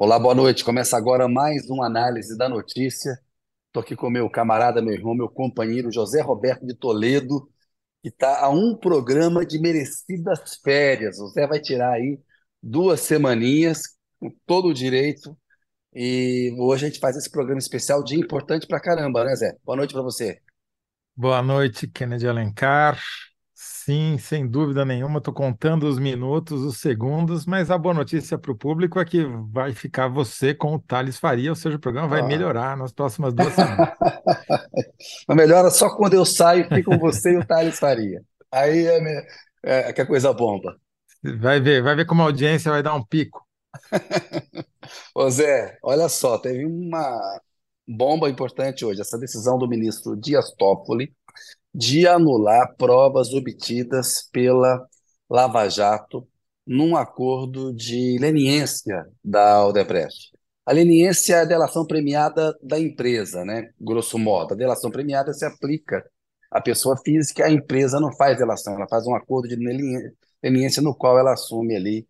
Olá, boa noite. Começa agora mais uma análise da notícia. Estou aqui com meu camarada, meu irmão, meu companheiro José Roberto de Toledo, que está a um programa de merecidas férias. O Zé vai tirar aí duas semaninhas, com todo o direito. E hoje a gente faz esse programa especial, dia importante pra caramba, né, Zé? Boa noite para você. Boa noite, Kennedy Alencar. Sim, sem dúvida nenhuma, estou contando os minutos, os segundos, mas a boa notícia para o público é que vai ficar você com o Thales Faria, ou seja, o programa vai Ah. melhorar nas próximas duas semanas. Mas melhora só quando eu saio, fica com você e o Thales Faria. Aí é, me- é que a coisa bomba. Vai ver, vai ver como a audiência vai dar um pico. Ô Zé, olha só, teve uma bomba importante hoje, essa decisão do ministro Dias Toffoli de anular provas obtidas pela Lava Jato num acordo de leniência da Odebrecht. A leniência é a delação premiada da empresa, né? Grosso modo. A delação premiada se aplica à pessoa física, a empresa não faz delação, ela faz um acordo de leniê- leniência no qual ela assume ali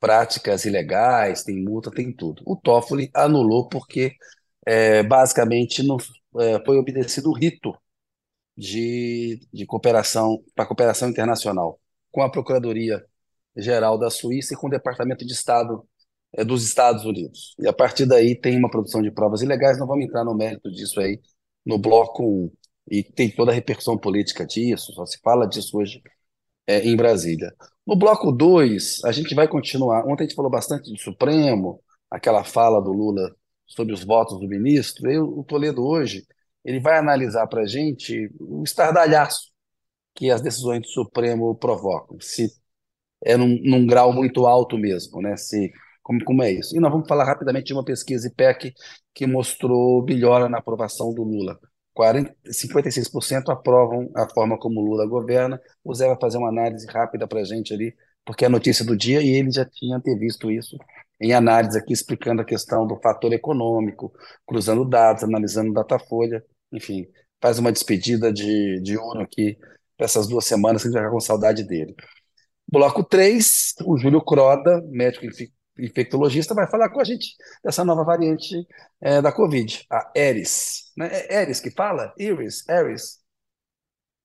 práticas ilegais, tem multa, tem tudo. O Toffoli anulou porque, é, basicamente, não, é, foi obedecido o rito de, de cooperação para cooperação internacional com a Procuradoria-Geral da Suíça e com o Departamento de Estado eh, dos Estados Unidos. E a partir daí tem uma produção de provas ilegais, não vamos entrar no mérito disso aí no bloco 1. E tem toda a repercussão política disso, só se fala disso hoje eh, em Brasília. No bloco 2, a gente vai continuar. Ontem a gente falou bastante do Supremo, aquela fala do Lula sobre os votos do ministro. E o Toledo hoje ele vai analisar para a gente o estardalhaço que as decisões do Supremo provocam, se é num, num grau muito alto mesmo, né? Se, como, como é isso? E nós vamos falar rapidamente de uma pesquisa IPEC que mostrou melhora na aprovação do Lula. 40, 56% aprovam a forma como Lula governa. O Zé vai fazer uma análise rápida para a gente ali, porque é a notícia do dia e ele já tinha antevisto isso em análise aqui, explicando a questão do fator econômico, cruzando dados, analisando Datafolha, enfim, faz uma despedida de, de ouro aqui para essas duas semanas, que a gente vai ficar com saudade dele. Bloco 3, o Júlio Croda, médico infectologista, vai falar com a gente dessa nova variante eh, da Covid, a Eris. Né? É Eris que fala? Iris, Eris,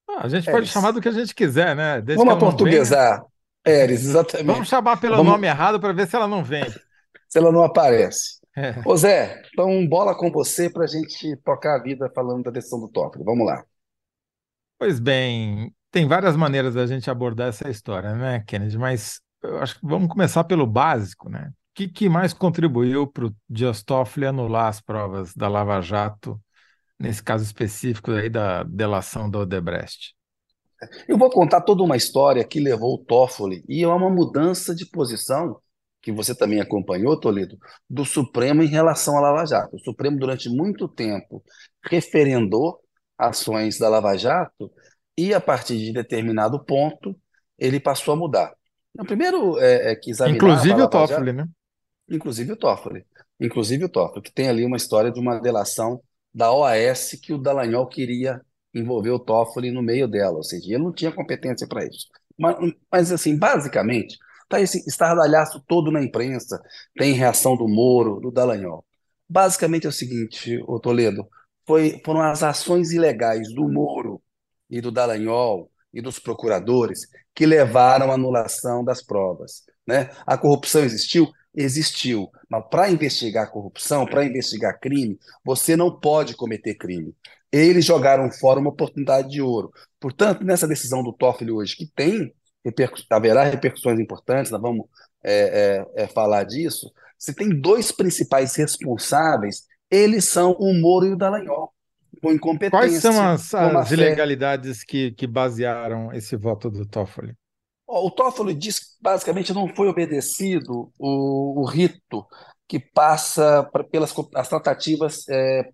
Ah, a gente pode Eris. chamar do que a gente quiser, né? Desde Vamos aportuguesar. Eris, Vamos exatamente. chamar pelo Vamos, nome errado para ver se ela não vem. se ela não aparece. É. Ô Zé, então bola com você para a gente tocar a vida falando da decisão do Toffoli. Vamos lá. Pois bem, tem várias maneiras da gente abordar essa história, né, Kennedy? Mas eu acho que vamos começar pelo básico, né? O que, que mais contribuiu para o Dias Toffoli anular as provas da Lava Jato, nesse caso específico aí da delação da Odebrecht? Eu vou contar toda uma história que levou o Toffoli e é uma mudança de posição que você também acompanhou, Toledo, do Supremo em relação à Lava Jato. O Supremo, durante muito tempo, referendou ações da Lava Jato e, a partir de determinado ponto, ele passou a mudar. O primeiro é, é que examinava Inclusive o Lava Jato, Toffoli, né? inclusive o Toffoli, inclusive o Toffoli, que tem ali uma história de uma delação da OAS que o Dallagnol queria envolver o Toffoli no meio dela, ou seja, ele não tinha competência para isso. Mas, mas, assim, basicamente, tá esse estardalhaço todo na imprensa, tem reação do Moro, do Dallagnol. Basicamente é o seguinte, ô Toledo, foi, foram as ações ilegais do Moro e do Dallagnol e dos procuradores que levaram à anulação das provas, né? A corrupção existiu? Existiu, mas para investigar corrupção, para investigar crime, você não pode cometer crime. Eles jogaram fora uma oportunidade de ouro. Portanto, nessa decisão do Toffoli hoje, que tem haverá repercussões importantes, nós vamos é, é, é, falar disso. Você tem dois principais responsáveis, eles são o Moro e o Dallagnol, com Quais são incompetência, as, as ilegalidades que, que basearam esse voto do Toffoli? O Toffoli diz que basicamente não foi obedecido o, o rito que passa pra- pelas as tratativas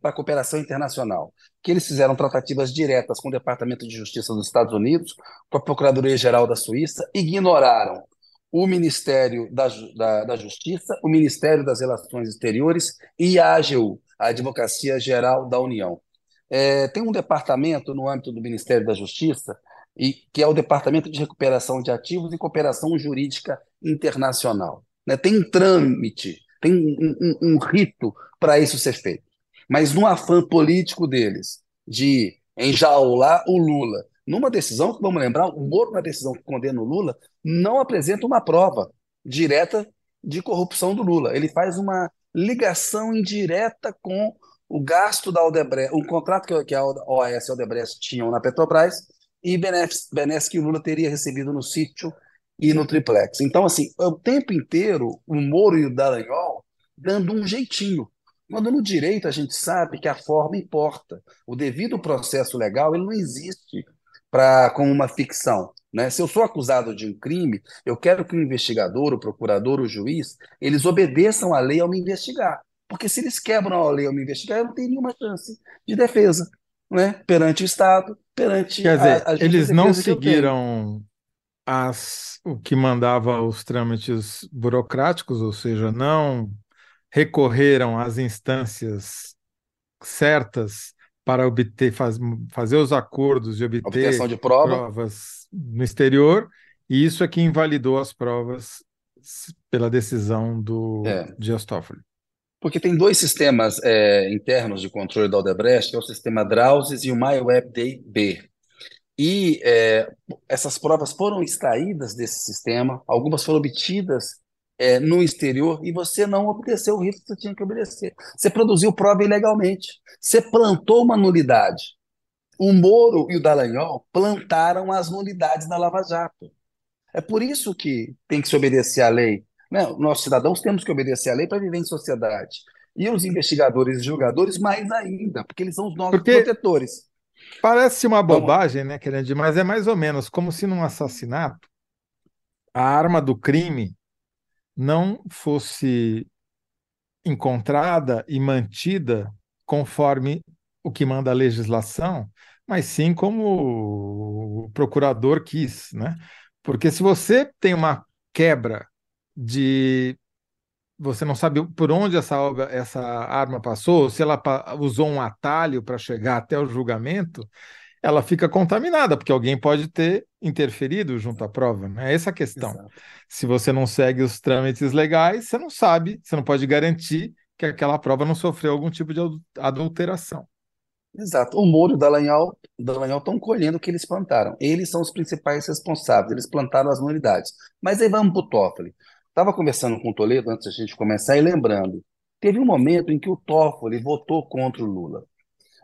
para a cooperação internacional, que eles fizeram tratativas diretas com o Departamento de Justiça dos Estados Unidos, com a Procuradoria-Geral da Suíça, ignoraram o Ministério da, da, da Justiça, o Ministério das Relações Exteriores e a AGU, a Advocacia Geral da União. É, tem um departamento no âmbito do Ministério da Justiça e que é o Departamento de Recuperação de Ativos e Cooperação Jurídica Internacional. né? Tem um trâmite tem um, um, um rito para isso ser feito. Mas no afã político deles, de enjaular o Lula, numa decisão, vamos lembrar, o Moro, na decisão que condena o Lula, não apresenta uma prova direta de corrupção do Lula. Ele faz uma ligação indireta com o gasto da Aldebrecht, o contrato que a OAS e a Aldebrecht tinham na Petrobras e benesses que o Lula teria recebido no sítio e no triplex. Então, assim, o tempo inteiro, o Moro e o Dallagnol dando um jeitinho. Quando no direito a gente sabe que a forma importa. O devido processo legal ele não existe para como uma ficção. Né? Se eu sou acusado de um crime, eu quero que o investigador, o procurador, o juiz, eles obedeçam à lei ao me investigar. Porque se eles quebram a lei ao me investigar, eu não tenho nenhuma chance de defesa né? perante o Estado, perante Quer dizer, a, a eles não seguiram as, o que mandava os trâmites burocráticos, ou seja, não recorreram às instâncias certas para obter, faz, fazer os acordos de obter de prova. provas no exterior, e isso é que invalidou as provas pela decisão do é. Dias Toffoli. Porque tem dois sistemas é, internos de controle da Odebrecht, que é o sistema Drauses e o MyWebDB. E é, essas provas foram extraídas desse sistema, algumas foram obtidas é, no exterior e você não obedeceu o risco que você tinha que obedecer. Você produziu prova ilegalmente. Você plantou uma nulidade. O Moro e o Dallagnol plantaram as nulidades na Lava Jato. É por isso que tem que se obedecer à lei. Né? Nós, cidadãos, temos que obedecer à lei para viver em sociedade. E os investigadores e julgadores, mais ainda, porque eles são os nossos porque protetores. Parece uma bobagem, né, Kennedy? Mas é mais ou menos como se num assassinato a arma do crime não fosse encontrada e mantida conforme o que manda a legislação, mas sim como o procurador quis, né? Porque se você tem uma quebra de você não sabe por onde essa, essa arma passou, se ela usou um atalho para chegar até o julgamento, ela fica contaminada, porque alguém pode ter interferido junto à prova. Né? É essa a questão. Exato. Se você não segue os trâmites legais, você não sabe, você não pode garantir que aquela prova não sofreu algum tipo de adulteração. Exato. O Moro e o Dallagnol, Dallagnol estão colhendo o que eles plantaram. Eles são os principais responsáveis, eles plantaram as nulidades. Mas aí vamos para o Toffoli. Estava conversando com o Toledo antes da gente começar e lembrando, teve um momento em que o Toffoli votou contra o Lula.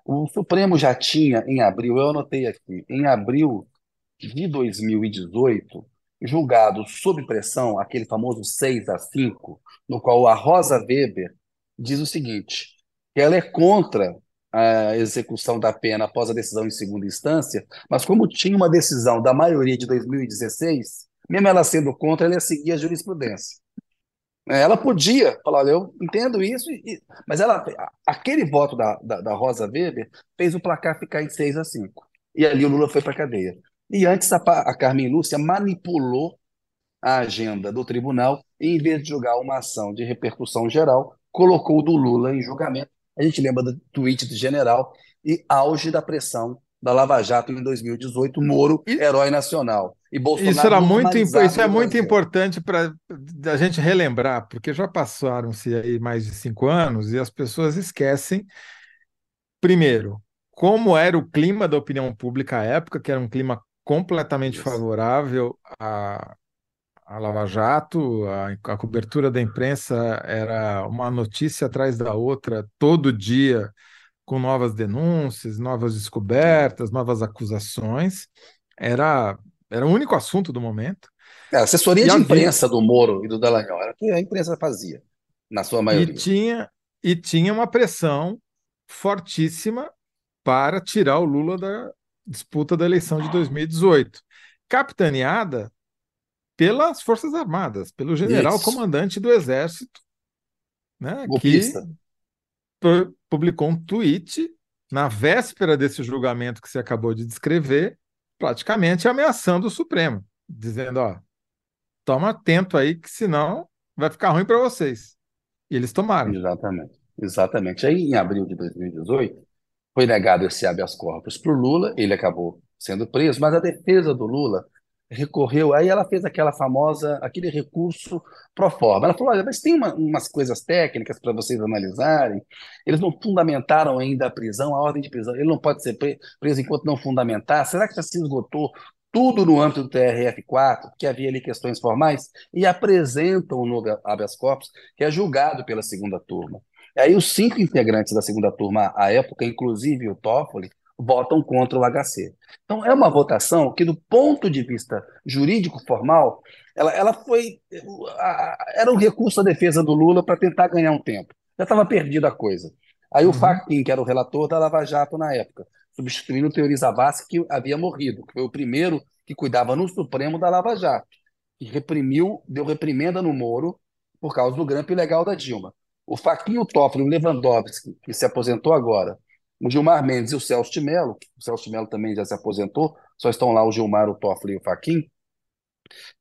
O Supremo já tinha, em abril, eu anotei aqui, em abril de 2018, julgado sob pressão, aquele famoso 6 a 5, no qual a Rosa Weber diz o seguinte: que ela é contra a execução da pena após a decisão em segunda instância, mas como tinha uma decisão da maioria de 2016, mesmo ela sendo contra, ela ia seguir a jurisprudência. É, ela podia falar, olha, eu entendo isso, e, mas ela, aquele voto da, da, da, Rosa Weber fez o placar ficar em 6 a 5. E ali o Lula foi para a cadeia. E antes a, a Carmen Lúcia manipulou a agenda do tribunal e, em vez de julgar uma ação de repercussão geral, colocou o do Lula em julgamento. A gente lembra do tweet do general e auge da pressão da Lava Jato em 2018, Moro, herói nacional. E Bolsonaro isso era muito isso é muito importante para a gente relembrar, porque já passaram-se aí mais de cinco anos e as pessoas esquecem, primeiro, como era o clima da opinião pública à época, que era um clima completamente isso. favorável a, a Lava Jato, a, a cobertura da imprensa era uma notícia atrás da outra, todo dia com novas denúncias, novas descobertas, novas acusações. Era, era o único assunto do momento. É, a assessoria e de imprensa do Moro e do Dallagnol era o que a imprensa fazia, na sua maioria. E tinha, e tinha uma pressão fortíssima para tirar o Lula da disputa da eleição de 2018, capitaneada pelas Forças Armadas, pelo general Isso. comandante do Exército, né, Golpista. que publicou um tweet na véspera desse julgamento que você acabou de descrever, praticamente ameaçando o Supremo, dizendo: ó, toma atento aí, que senão vai ficar ruim para vocês. E eles tomaram. Exatamente. Exatamente. Aí, em abril de 2018, foi negado esse habeas corpus para o Lula, ele acabou sendo preso, mas a defesa do Lula recorreu, aí ela fez aquela famosa, aquele recurso pro forma. Ela falou: olha, mas tem uma, umas coisas técnicas para vocês analisarem. Eles não fundamentaram ainda a prisão, a ordem de prisão. Ele não pode ser preso enquanto não fundamentar. Será que já se esgotou tudo no âmbito do TRF4, que havia ali questões formais? E apresentam o novo habeas corpus, que é julgado pela segunda turma. E aí os cinco integrantes da segunda turma, à época, inclusive o Toffoli, votam contra o HC. Então, é uma votação que, do ponto de vista jurídico formal, ela, ela foi. Era um recurso à defesa do Lula para tentar ganhar um tempo. Já estava perdida a coisa. Aí uhum. o Fachin, que era o relator da Lava Jato na época, substituindo o Teori Zavascki, que havia morrido, que foi o primeiro que cuidava no Supremo da Lava Jato, que reprimiu, deu reprimenda no Moro por causa do grampo ilegal da Dilma. O Fachin, o Toffoli, o Lewandowski, que se aposentou agora, o Gilmar Mendes e o Celso de Mello, o Celso de Mello também já se aposentou, só estão lá o Gilmar, o Toffoli e o Faquin,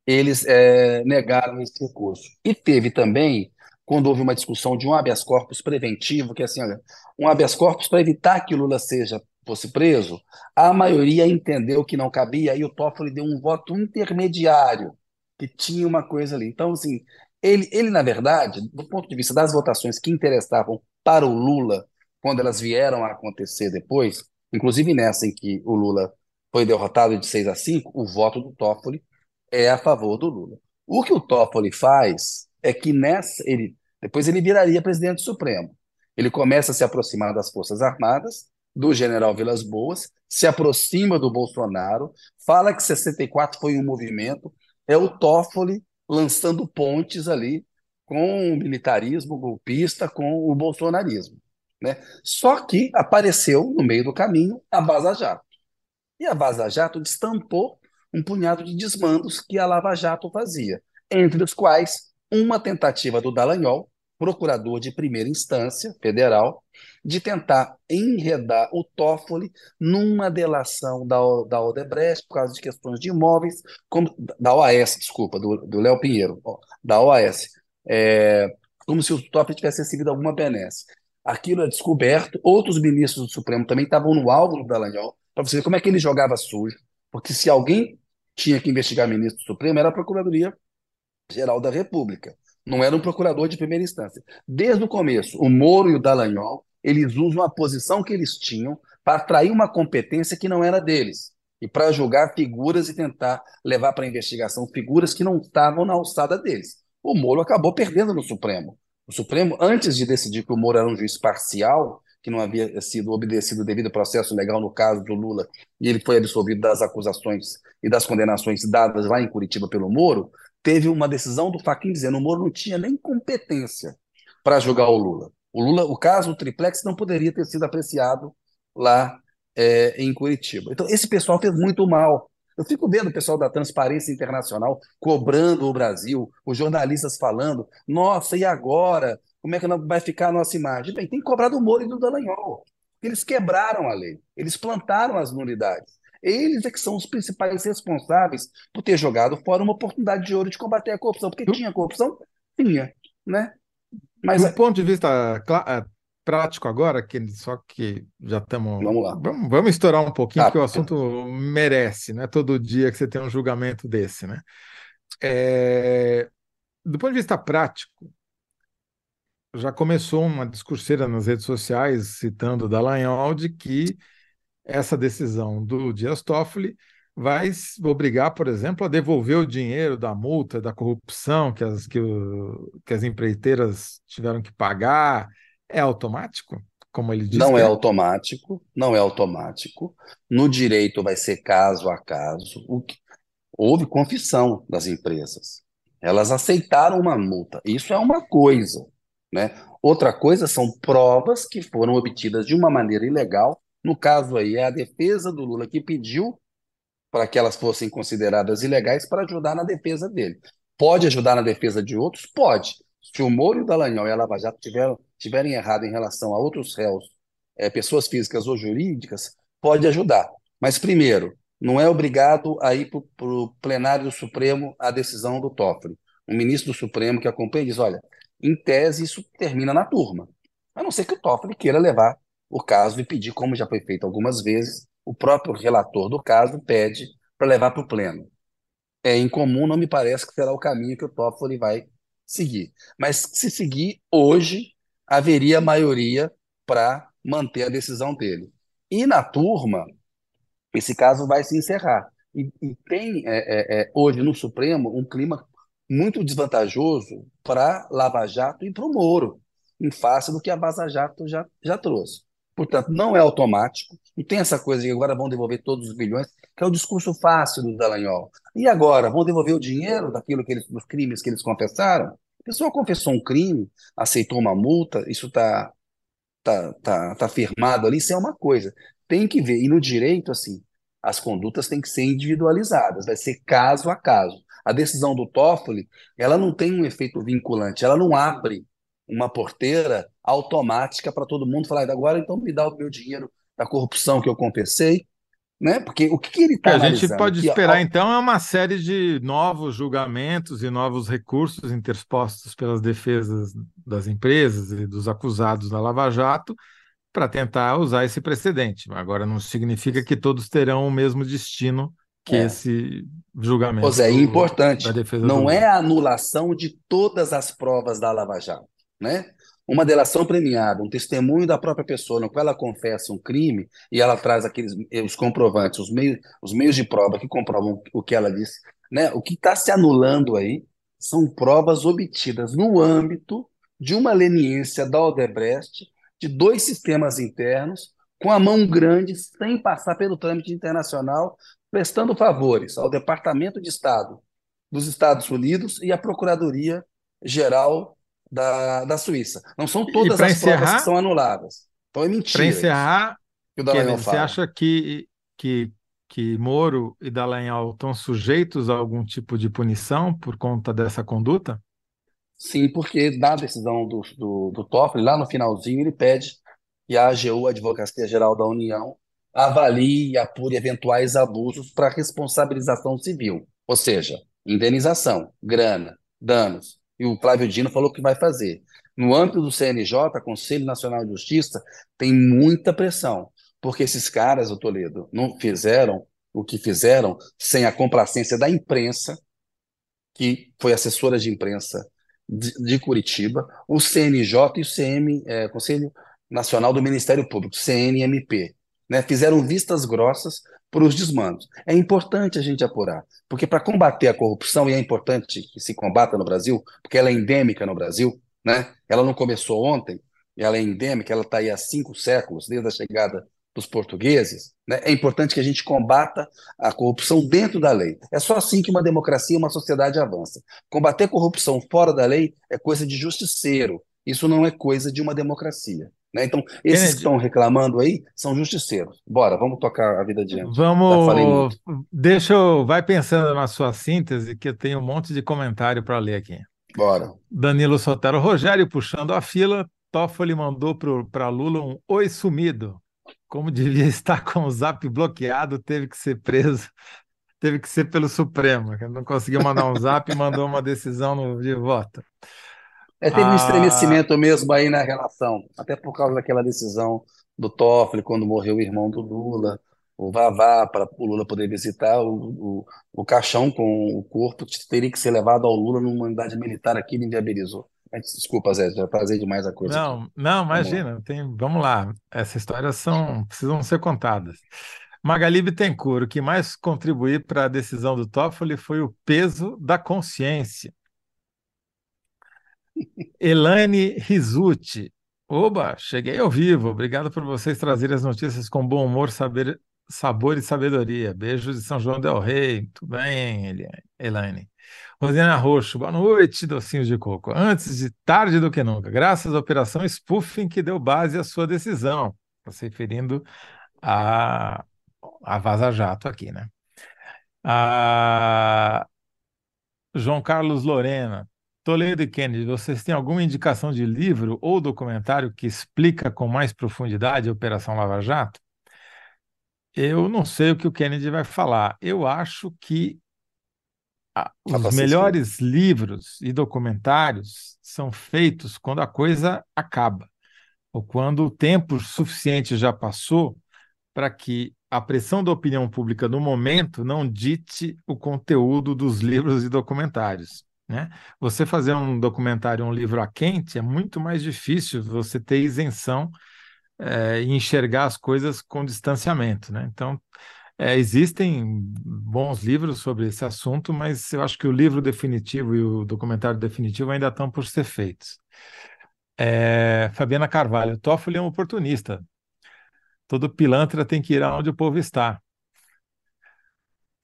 eles é, negaram esse recurso. E teve também, quando houve uma discussão de um habeas corpus preventivo, que é assim, olha, um habeas corpus para evitar que Lula seja fosse preso, a maioria entendeu que não cabia e o Toffoli deu um voto intermediário, que tinha uma coisa ali. Então, assim, ele, ele na verdade, do ponto de vista das votações que interessavam para o Lula, quando elas vieram a acontecer depois, inclusive nessa em que o Lula foi derrotado de 6 a 5, o voto do Toffoli é a favor do Lula. O que o Toffoli faz é que nessa ele depois ele viraria presidente supremo. Ele começa a se aproximar das Forças Armadas, do general Vilas Boas, se aproxima do Bolsonaro, fala que 64 foi um movimento, é o Toffoli lançando pontes ali com o militarismo golpista, com o bolsonarismo. Né? Só que apareceu no meio do caminho a Vaza Jato. E a Vaza Jato destampou um punhado de desmandos que a Lava Jato fazia, entre os quais uma tentativa do Dallagnol, procurador de primeira instância federal, de tentar enredar o Toffoli numa delação da, da Odebrecht por causa de questões de imóveis, como, da OAS, desculpa, do Léo Pinheiro, da OAS, é, como se o Toffoli tivesse recebido alguma benesse aquilo é descoberto. Outros ministros do Supremo também estavam no alvo do Dallagnol, para você ver como é que ele jogava sujo. Porque se alguém tinha que investigar ministro do Supremo, era a Procuradoria-Geral da República. Não era um procurador de primeira instância. Desde o começo, o Moro e o Dallagnol, eles usam a posição que eles tinham para atrair uma competência que não era deles. E para julgar figuras e tentar levar para investigação figuras que não estavam na alçada deles. O Moro acabou perdendo no Supremo. O Supremo, antes de decidir que o Moro era um juiz parcial, que não havia sido obedecido devido ao processo legal no caso do Lula, e ele foi absolvido das acusações e das condenações dadas lá em Curitiba pelo Moro, teve uma decisão do Fachin dizendo que o Moro não tinha nem competência para julgar o Lula. O Lula, o caso do triplex não poderia ter sido apreciado lá é, em Curitiba. Então, esse pessoal fez muito mal eu fico vendo o pessoal da Transparência Internacional cobrando o Brasil, os jornalistas falando, nossa, e agora? Como é que vai ficar a nossa imagem? Bem, tem que cobrar do Moro e do Dallagnol. Eles quebraram a lei, eles plantaram as nulidades. Eles é que são os principais responsáveis por ter jogado fora uma oportunidade de ouro de combater a corrupção. Porque tinha corrupção? Tinha, né? Mas do ponto de vista prático agora, que só que já estamos. Vamos lá. Vamos, vamos estourar um pouquinho, ah, porque o assunto merece, né? Todo dia que você tem um julgamento desse, né? É... Do ponto de vista prático, já começou uma discurseira nas redes sociais citando Dallagnol de que essa decisão do Dias Toffoli vai obrigar, por exemplo, a devolver o dinheiro da multa, da corrupção que as, que, o, que as empreiteiras tiveram que pagar, é automático? Como ele disse? Não é, é automático, não é automático. No direito vai ser caso a caso. O que... Houve confissão das empresas. Elas aceitaram uma multa. Isso é uma coisa. Né? Outra coisa são provas que foram obtidas de uma maneira ilegal. No caso aí, é a defesa do Lula que pediu para que elas fossem consideradas ilegais para ajudar na defesa dele. Pode ajudar na defesa de outros? Pode. Se o Moro o Dallagnol e a Lava Jato tiveram tiverem errado em relação a outros réus, é, pessoas físicas ou jurídicas, pode ajudar. Mas, primeiro, não é obrigado a ir para o plenário do Supremo a decisão do Toffoli. Um ministro do Supremo que acompanha diz: olha, em tese isso termina na turma. A não ser que o Toffoli queira levar o caso e pedir, como já foi feito algumas vezes, o próprio relator do caso pede para levar para o pleno. é incomum, não me parece que será o caminho que o Toffoli vai seguir. Mas se seguir hoje, haveria maioria para manter a decisão dele. E na turma, esse caso vai se encerrar. E, e tem é, é, é hoje no Supremo um clima muito desvantajoso para Lava Jato e para o Moro, em face do que a Vaza Jato já, já trouxe. Portanto, não é automático, e tem essa coisa de agora vão devolver todos os bilhões, que é o discurso fácil do Dallagnol. E agora, vão devolver o dinheiro daquilo que eles, dos crimes que eles confessaram? A pessoa confessou um crime, aceitou uma multa, isso está tá, tá, tá firmado ali, isso é uma coisa. Tem que ver. E no direito, assim, as condutas têm que ser individualizadas, vai ser caso a caso. A decisão do Toffoli, ela não tem um efeito vinculante, ela não abre uma porteira automática para todo mundo falar, agora então me dá o meu dinheiro da corrupção que eu confessei, né? Porque o que, que ele está A gente pode que, esperar, então, é uma série de novos julgamentos e novos recursos interpostos pelas defesas das empresas e dos acusados da Lava Jato para tentar usar esse precedente. Agora, não significa que todos terão o mesmo destino que é. esse julgamento. Pois é, importante. Não é a anulação de todas as provas da Lava Jato, né? Uma delação premiada, um testemunho da própria pessoa, no qual ela confessa um crime e ela traz aqueles os comprovantes, os meios, os meios de prova que comprovam o que ela disse, né? O que está se anulando aí são provas obtidas no âmbito de uma leniência da Odebrecht de dois sistemas internos com a mão grande, sem passar pelo trâmite internacional, prestando favores ao Departamento de Estado dos Estados Unidos e à Procuradoria Geral da, da Suíça. Não são todas as encerrar, provas que são anuladas. Então é mentira. Para encerrar, Kevin, você acha que, que, que Moro e Dallagnol estão sujeitos a algum tipo de punição por conta dessa conduta? Sim, porque na decisão do, do, do Toffoli, lá no finalzinho, ele pede que a AGU, a Advocacia Geral da União, avalie e apure eventuais abusos para responsabilização civil, ou seja, indenização, grana, danos. E o Flávio Dino falou que vai fazer. No âmbito do CNJ, Conselho Nacional de Justiça, tem muita pressão, porque esses caras, o Toledo, não fizeram o que fizeram sem a complacência da imprensa, que foi assessora de imprensa de, de Curitiba, o CNJ e o CM, é, Conselho Nacional do Ministério Público, CNMP né, fizeram vistas grossas para os desmandos. É importante a gente apurar, porque para combater a corrupção, e é importante que se combata no Brasil, porque ela é endêmica no Brasil, né? ela não começou ontem, ela é endêmica, ela está aí há cinco séculos, desde a chegada dos portugueses, né? é importante que a gente combata a corrupção dentro da lei. É só assim que uma democracia, uma sociedade avança. Combater corrupção fora da lei é coisa de justiceiro, isso não é coisa de uma democracia. Né? Então, esses Kennedy. que estão reclamando aí são justiceiros. Bora, vamos tocar a vida adiante. Vamos. Deixa eu. Vai pensando na sua síntese, que eu tenho um monte de comentário para ler aqui. Bora. Danilo Sotero Rogério puxando a fila. Toffoli mandou para Lula um oi sumido. Como devia estar com o zap bloqueado, teve que ser preso. Teve que ser pelo Supremo. Não conseguiu mandar um zap e mandou uma decisão no, de voto. É, teve um ah. estremecimento mesmo aí na relação, até por causa daquela decisão do Toffoli, quando morreu o irmão do Lula, o Vavá, para o Lula poder visitar o, o, o caixão com o corpo, teria que ser levado ao Lula numa unidade militar aqui, ele inviabilizou. Desculpa, Zé, já trazei demais a coisa. Não, aqui. não, imagina, vamos lá. Tem, vamos lá. Essas histórias são, precisam ser contadas. Magali Bittencourt, o que mais contribuiu para a decisão do Toffoli foi o peso da consciência. Elane Rizuti. Oba, cheguei ao vivo. Obrigado por vocês trazerem as notícias com bom humor, saber, sabor e sabedoria. Beijos de São João del Rei. Tudo bem, Elaine? Rosina Roxo, boa noite, docinhos de coco. Antes de tarde do que nunca, graças à operação Spoofing que deu base à sua decisão. Está se referindo a, a Vaza Jato aqui, né? A João Carlos Lorena, Toledo e Kennedy, vocês têm alguma indicação de livro ou documentário que explica com mais profundidade a Operação Lava Jato? Eu não sei o que o Kennedy vai falar. Eu acho que os melhores livros e documentários são feitos quando a coisa acaba, ou quando o tempo suficiente já passou para que a pressão da opinião pública no momento não dite o conteúdo dos livros e documentários. Né? Você fazer um documentário, um livro a quente, é muito mais difícil você ter isenção é, e enxergar as coisas com distanciamento. Né? Então, é, existem bons livros sobre esse assunto, mas eu acho que o livro definitivo e o documentário definitivo ainda estão por ser feitos. É, Fabiana Carvalho, Toffoli é um oportunista. Todo pilantra tem que ir aonde o povo está.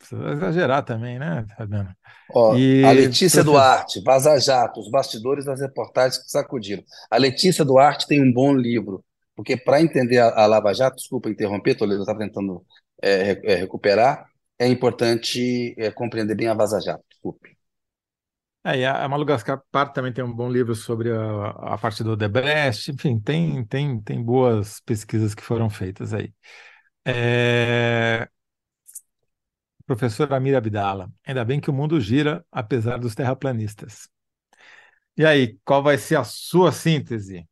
Precisa exagerar também, né, Fabiana? Ó, e, a Letícia. Duarte, Vaza Jato, os bastidores das reportagens que sacudiram. A Letícia Duarte tem um bom livro, porque para entender a, a, Lava Jato, desculpa interromper, Toledo, eu estava tentando é, é, recuperar, é importante é, compreender bem a Vaza Jato, desculpe. É, a Malu Gaspar também tem um bom livro sobre a, a parte do Debrecht, enfim, tem, tem, tem boas pesquisas que foram feitas aí. É... Professor Amir Abdala, ainda bem que o mundo gira, apesar dos terraplanistas. E aí, qual vai ser a sua síntese?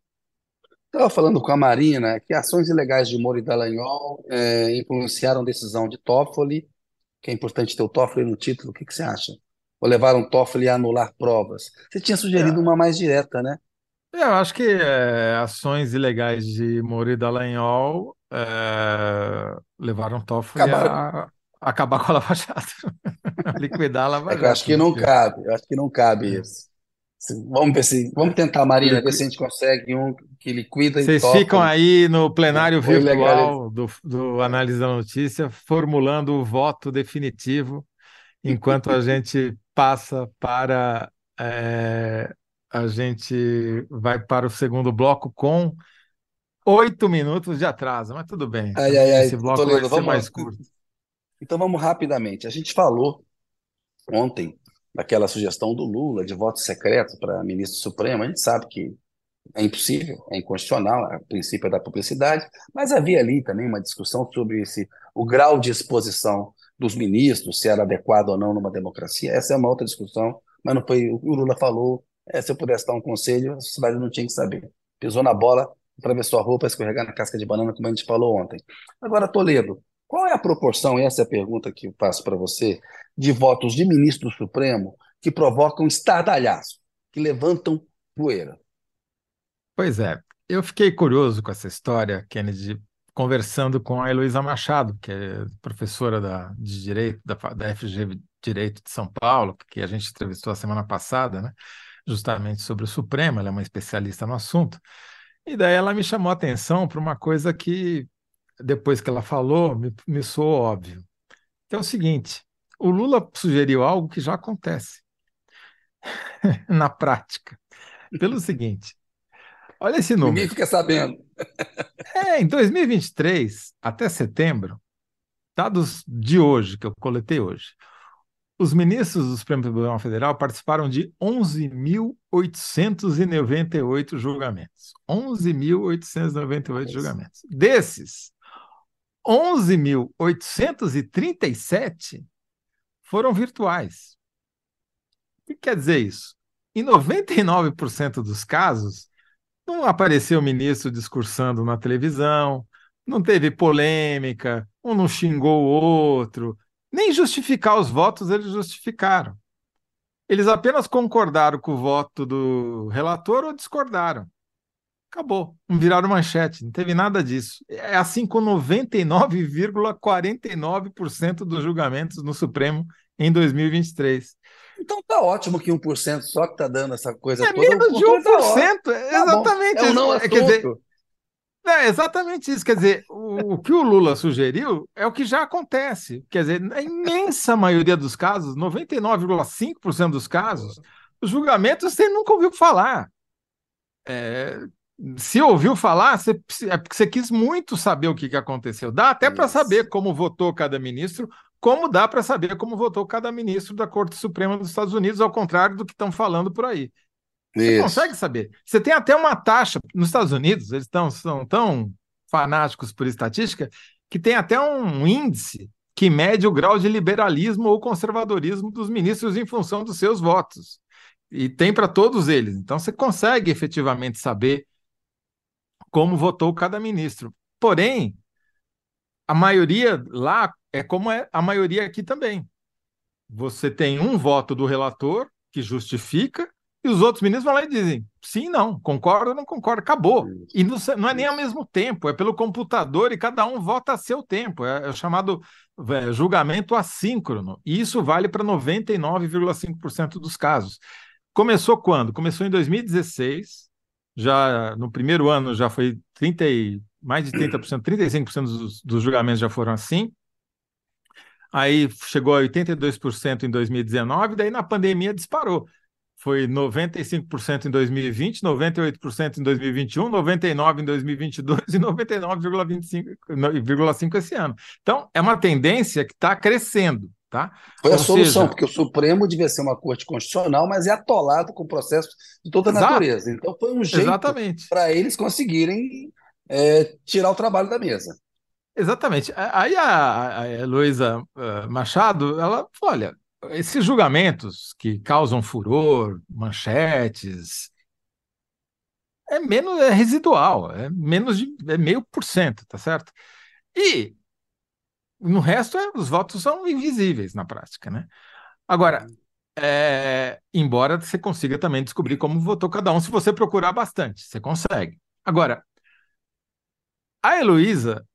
Estava falando com a Marina que ações ilegais de Moro e Dallagnol é, influenciaram a decisão de Toffoli, que é importante ter o Toffoli no título. O que, que você acha? ou levaram Toffoli a anular provas? Você tinha sugerido é. uma mais direta, né? É, eu acho que é, ações ilegais de Moro e Dallagnol é, levaram Toffoli Acabaram. a, a acabar com a Lava Jato, liquidar a Lava é Jato. eu acho que não cabe, eu acho que não cabe é. isso. Vamos ver se, vamos tentar, Marina, ver se a gente consegue um que liquida Vocês e ficam aí no plenário virtual do, do Análise da Notícia, formulando o voto definitivo, enquanto a gente passa para. É, a gente vai para o segundo bloco com oito minutos de atraso, mas tudo bem. Ai, ai, ai, Esse bloco vai ser mais curto. Então vamos rapidamente. A gente falou ontem daquela sugestão do Lula de voto secreto para ministro supremo. A gente sabe que é impossível, é inconstitucional, a princípio é da publicidade, mas havia ali também uma discussão sobre esse, o grau de exposição dos ministros, se era adequado ou não numa democracia, essa é uma outra discussão, mas não foi o Lula falou, é, se eu pudesse dar um conselho, a sociedade não tinha que saber. Pisou na bola, atravessou a roupa, escorregar na casca de banana, como a gente falou ontem. Agora, Toledo, qual é a proporção, essa é a pergunta que eu faço para você, de votos de ministro Supremo que provocam estardalhaço, que levantam poeira? Pois é, eu fiquei curioso com essa história, Kennedy, conversando com a Heloísa Machado, que é professora da, de Direito da, da FG Direito de São Paulo, que a gente entrevistou a semana passada, né? justamente sobre o Supremo, ela é uma especialista no assunto. E daí ela me chamou a atenção para uma coisa que, depois que ela falou, me, me soou óbvio. Que é o seguinte: o Lula sugeriu algo que já acontece na prática. Pelo seguinte, olha esse número. Ninguém fica sabendo. É, em 2023, até setembro, dados de hoje, que eu coletei hoje, os ministros do Supremo Tribunal Federal participaram de 11.898 julgamentos. 11.898 julgamentos. Desses, 11.837 foram virtuais. O que quer dizer isso? Em 99% dos casos, não apareceu o ministro discursando na televisão, não teve polêmica, um não xingou o outro, nem justificar os votos eles justificaram. Eles apenas concordaram com o voto do relator ou discordaram. Acabou, não viraram manchete, não teve nada disso. É assim com 99,49% dos julgamentos no Supremo em 2023. Então tá ótimo que 1% só que tá dando essa coisa é toda. menos de 1%, tá exatamente. é um não é, quer dizer, é exatamente isso. Quer dizer, o, o, que o Lula sugeriu é o que já acontece. Quer dizer, na imensa maioria dos casos, 99,5% dos casos, os julgamentos você nunca ouviu falar. É, se ouviu falar, você, é porque você quis muito saber o que, que aconteceu. Dá até para saber como votou cada ministro, como dá para saber como votou cada ministro da Corte Suprema dos Estados Unidos, ao contrário do que estão falando por aí. Você Isso. consegue saber. Você tem até uma taxa nos Estados Unidos, eles tão, são tão fanáticos por estatística, que tem até um índice que mede o grau de liberalismo ou conservadorismo dos ministros em função dos seus votos. E tem para todos eles. Então você consegue efetivamente saber como votou cada ministro. Porém, a maioria lá é como é a maioria aqui também. Você tem um voto do relator que justifica e os outros ministros vão lá e dizem sim, não, concordo ou não concordo, acabou. E não, não, é nem ao mesmo tempo, é pelo computador e cada um vota a seu tempo. É, é o chamado é, julgamento assíncrono. E isso vale para 99,5% dos casos. Começou quando? Começou em 2016, já no primeiro ano já foi 30 e, mais de 30%, 35% dos, dos julgamentos já foram assim. Aí chegou a 82% em 2019, daí na pandemia disparou foi 95% em 2020, 98% em 2021, 99% em 2022 e 99,5% esse ano. Então, é uma tendência que está crescendo. Tá? Foi Ou a solução, seja... porque o Supremo devia ser uma corte constitucional, mas é atolado com processos de toda a natureza. Então, foi um jeito para eles conseguirem é, tirar o trabalho da mesa. Exatamente. Aí a, a Heloísa eh, Machado, ela olha, esses julgamentos que causam furor, manchetes, é menos é residual, é menos de é meio por cento, tá certo? E no resto é, os votos são invisíveis na prática, né? Agora, é, embora você consiga também descobrir como votou cada um, se você procurar bastante, você consegue. Agora, a Heloísa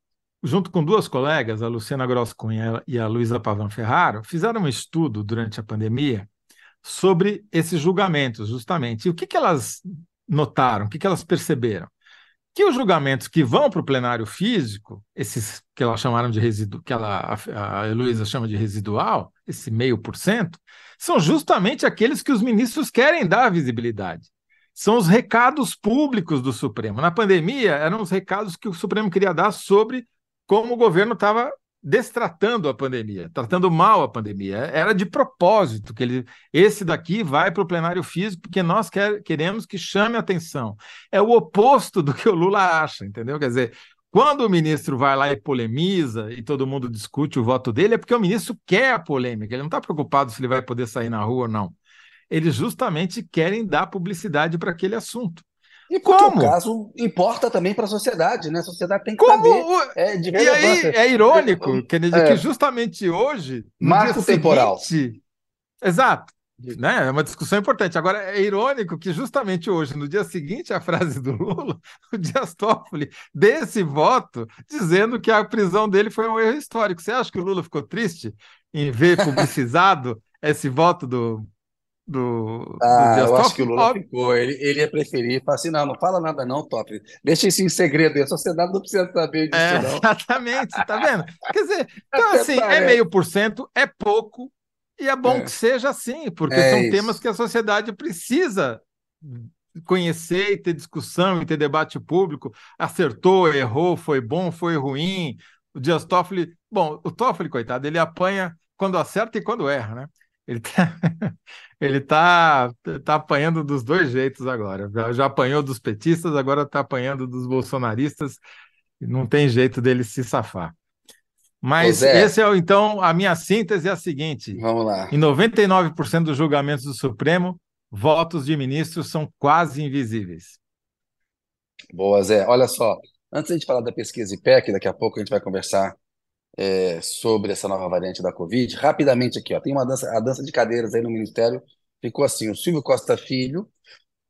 junto com duas colegas, a Luciana Gross Cunha e a Luísa Pavan Ferraro, fizeram um estudo durante a pandemia sobre esses julgamentos, justamente. E o que, que elas notaram, o que, que elas perceberam? Que os julgamentos que vão para o plenário físico, esses que elas chamaram de que ela, a Heloísa chama de residual, esse meio por cento, são justamente aqueles que os ministros querem dar visibilidade são os recados públicos do Supremo. Na pandemia, eram os recados que o Supremo queria dar sobre como o governo estava destratando a pandemia, tratando mal a pandemia. Era de propósito que ele, esse daqui vai para o plenário físico porque nós quer, queremos que chame atenção. É o oposto do que o Lula acha, entendeu? Quer dizer, quando o ministro vai lá e polemiza e todo mundo discute o voto dele, é porque o ministro quer a polêmica, ele não está preocupado se ele vai poder sair na rua ou não. Eles justamente querem dar publicidade para aquele assunto. E porque Como? o caso importa também para a sociedade, né? A sociedade tem que Como? saber. É, de e aí é irônico, é, é. que justamente hoje. Marco temporal. Seguinte, exato. Né? É uma discussão importante. Agora, é irônico que justamente hoje, no dia seguinte à frase do Lula, o Dias Toffoli dê esse voto dizendo que a prisão dele foi um erro histórico. Você acha que o Lula ficou triste em ver publicizado esse voto do do, ah, do eu acho que o Lula ficou. Ele, ele ia preferir falar assim: não, não fala nada, não, Top. Deixa isso em segredo. A sociedade não precisa saber disso, é, não. Exatamente, tá vendo? Quer dizer, então, assim, é meio por cento, é pouco, e é bom é. que seja assim, porque é são isso. temas que a sociedade precisa conhecer e ter discussão e ter debate público. Acertou, errou, foi bom, foi ruim. O Dias Toffoli, bom, o Toffoli, coitado, ele apanha quando acerta e quando erra, né? Ele tá, ele tá, tá apanhando dos dois jeitos agora. Já, já apanhou dos petistas, agora está apanhando dos bolsonaristas. Não tem jeito dele se safar. Mas esse é então a minha síntese é a seguinte: Vamos lá. Em 99% dos julgamentos do Supremo, votos de ministros são quase invisíveis. Boa, Zé. Olha só, antes de falar da pesquisa IPEC, daqui a pouco a gente vai conversar é, sobre essa nova variante da Covid. Rapidamente aqui, ó, tem uma dança, a dança de cadeiras aí no Ministério, ficou assim, o Silvio Costa Filho,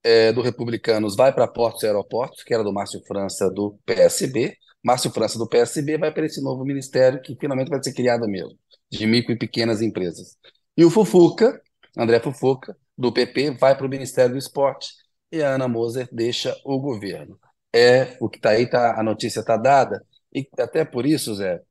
é, do Republicanos, vai para Portos e Aeroportos, que era do Márcio França, do PSB. Márcio França, do PSB, vai para esse novo ministério, que finalmente vai ser criado mesmo, de micro e pequenas empresas. E o Fufuca, André Fufuca, do PP, vai para o Ministério do Esporte, e a Ana Moser deixa o governo. É o que está aí, tá, a notícia está dada, e até por isso, Zé,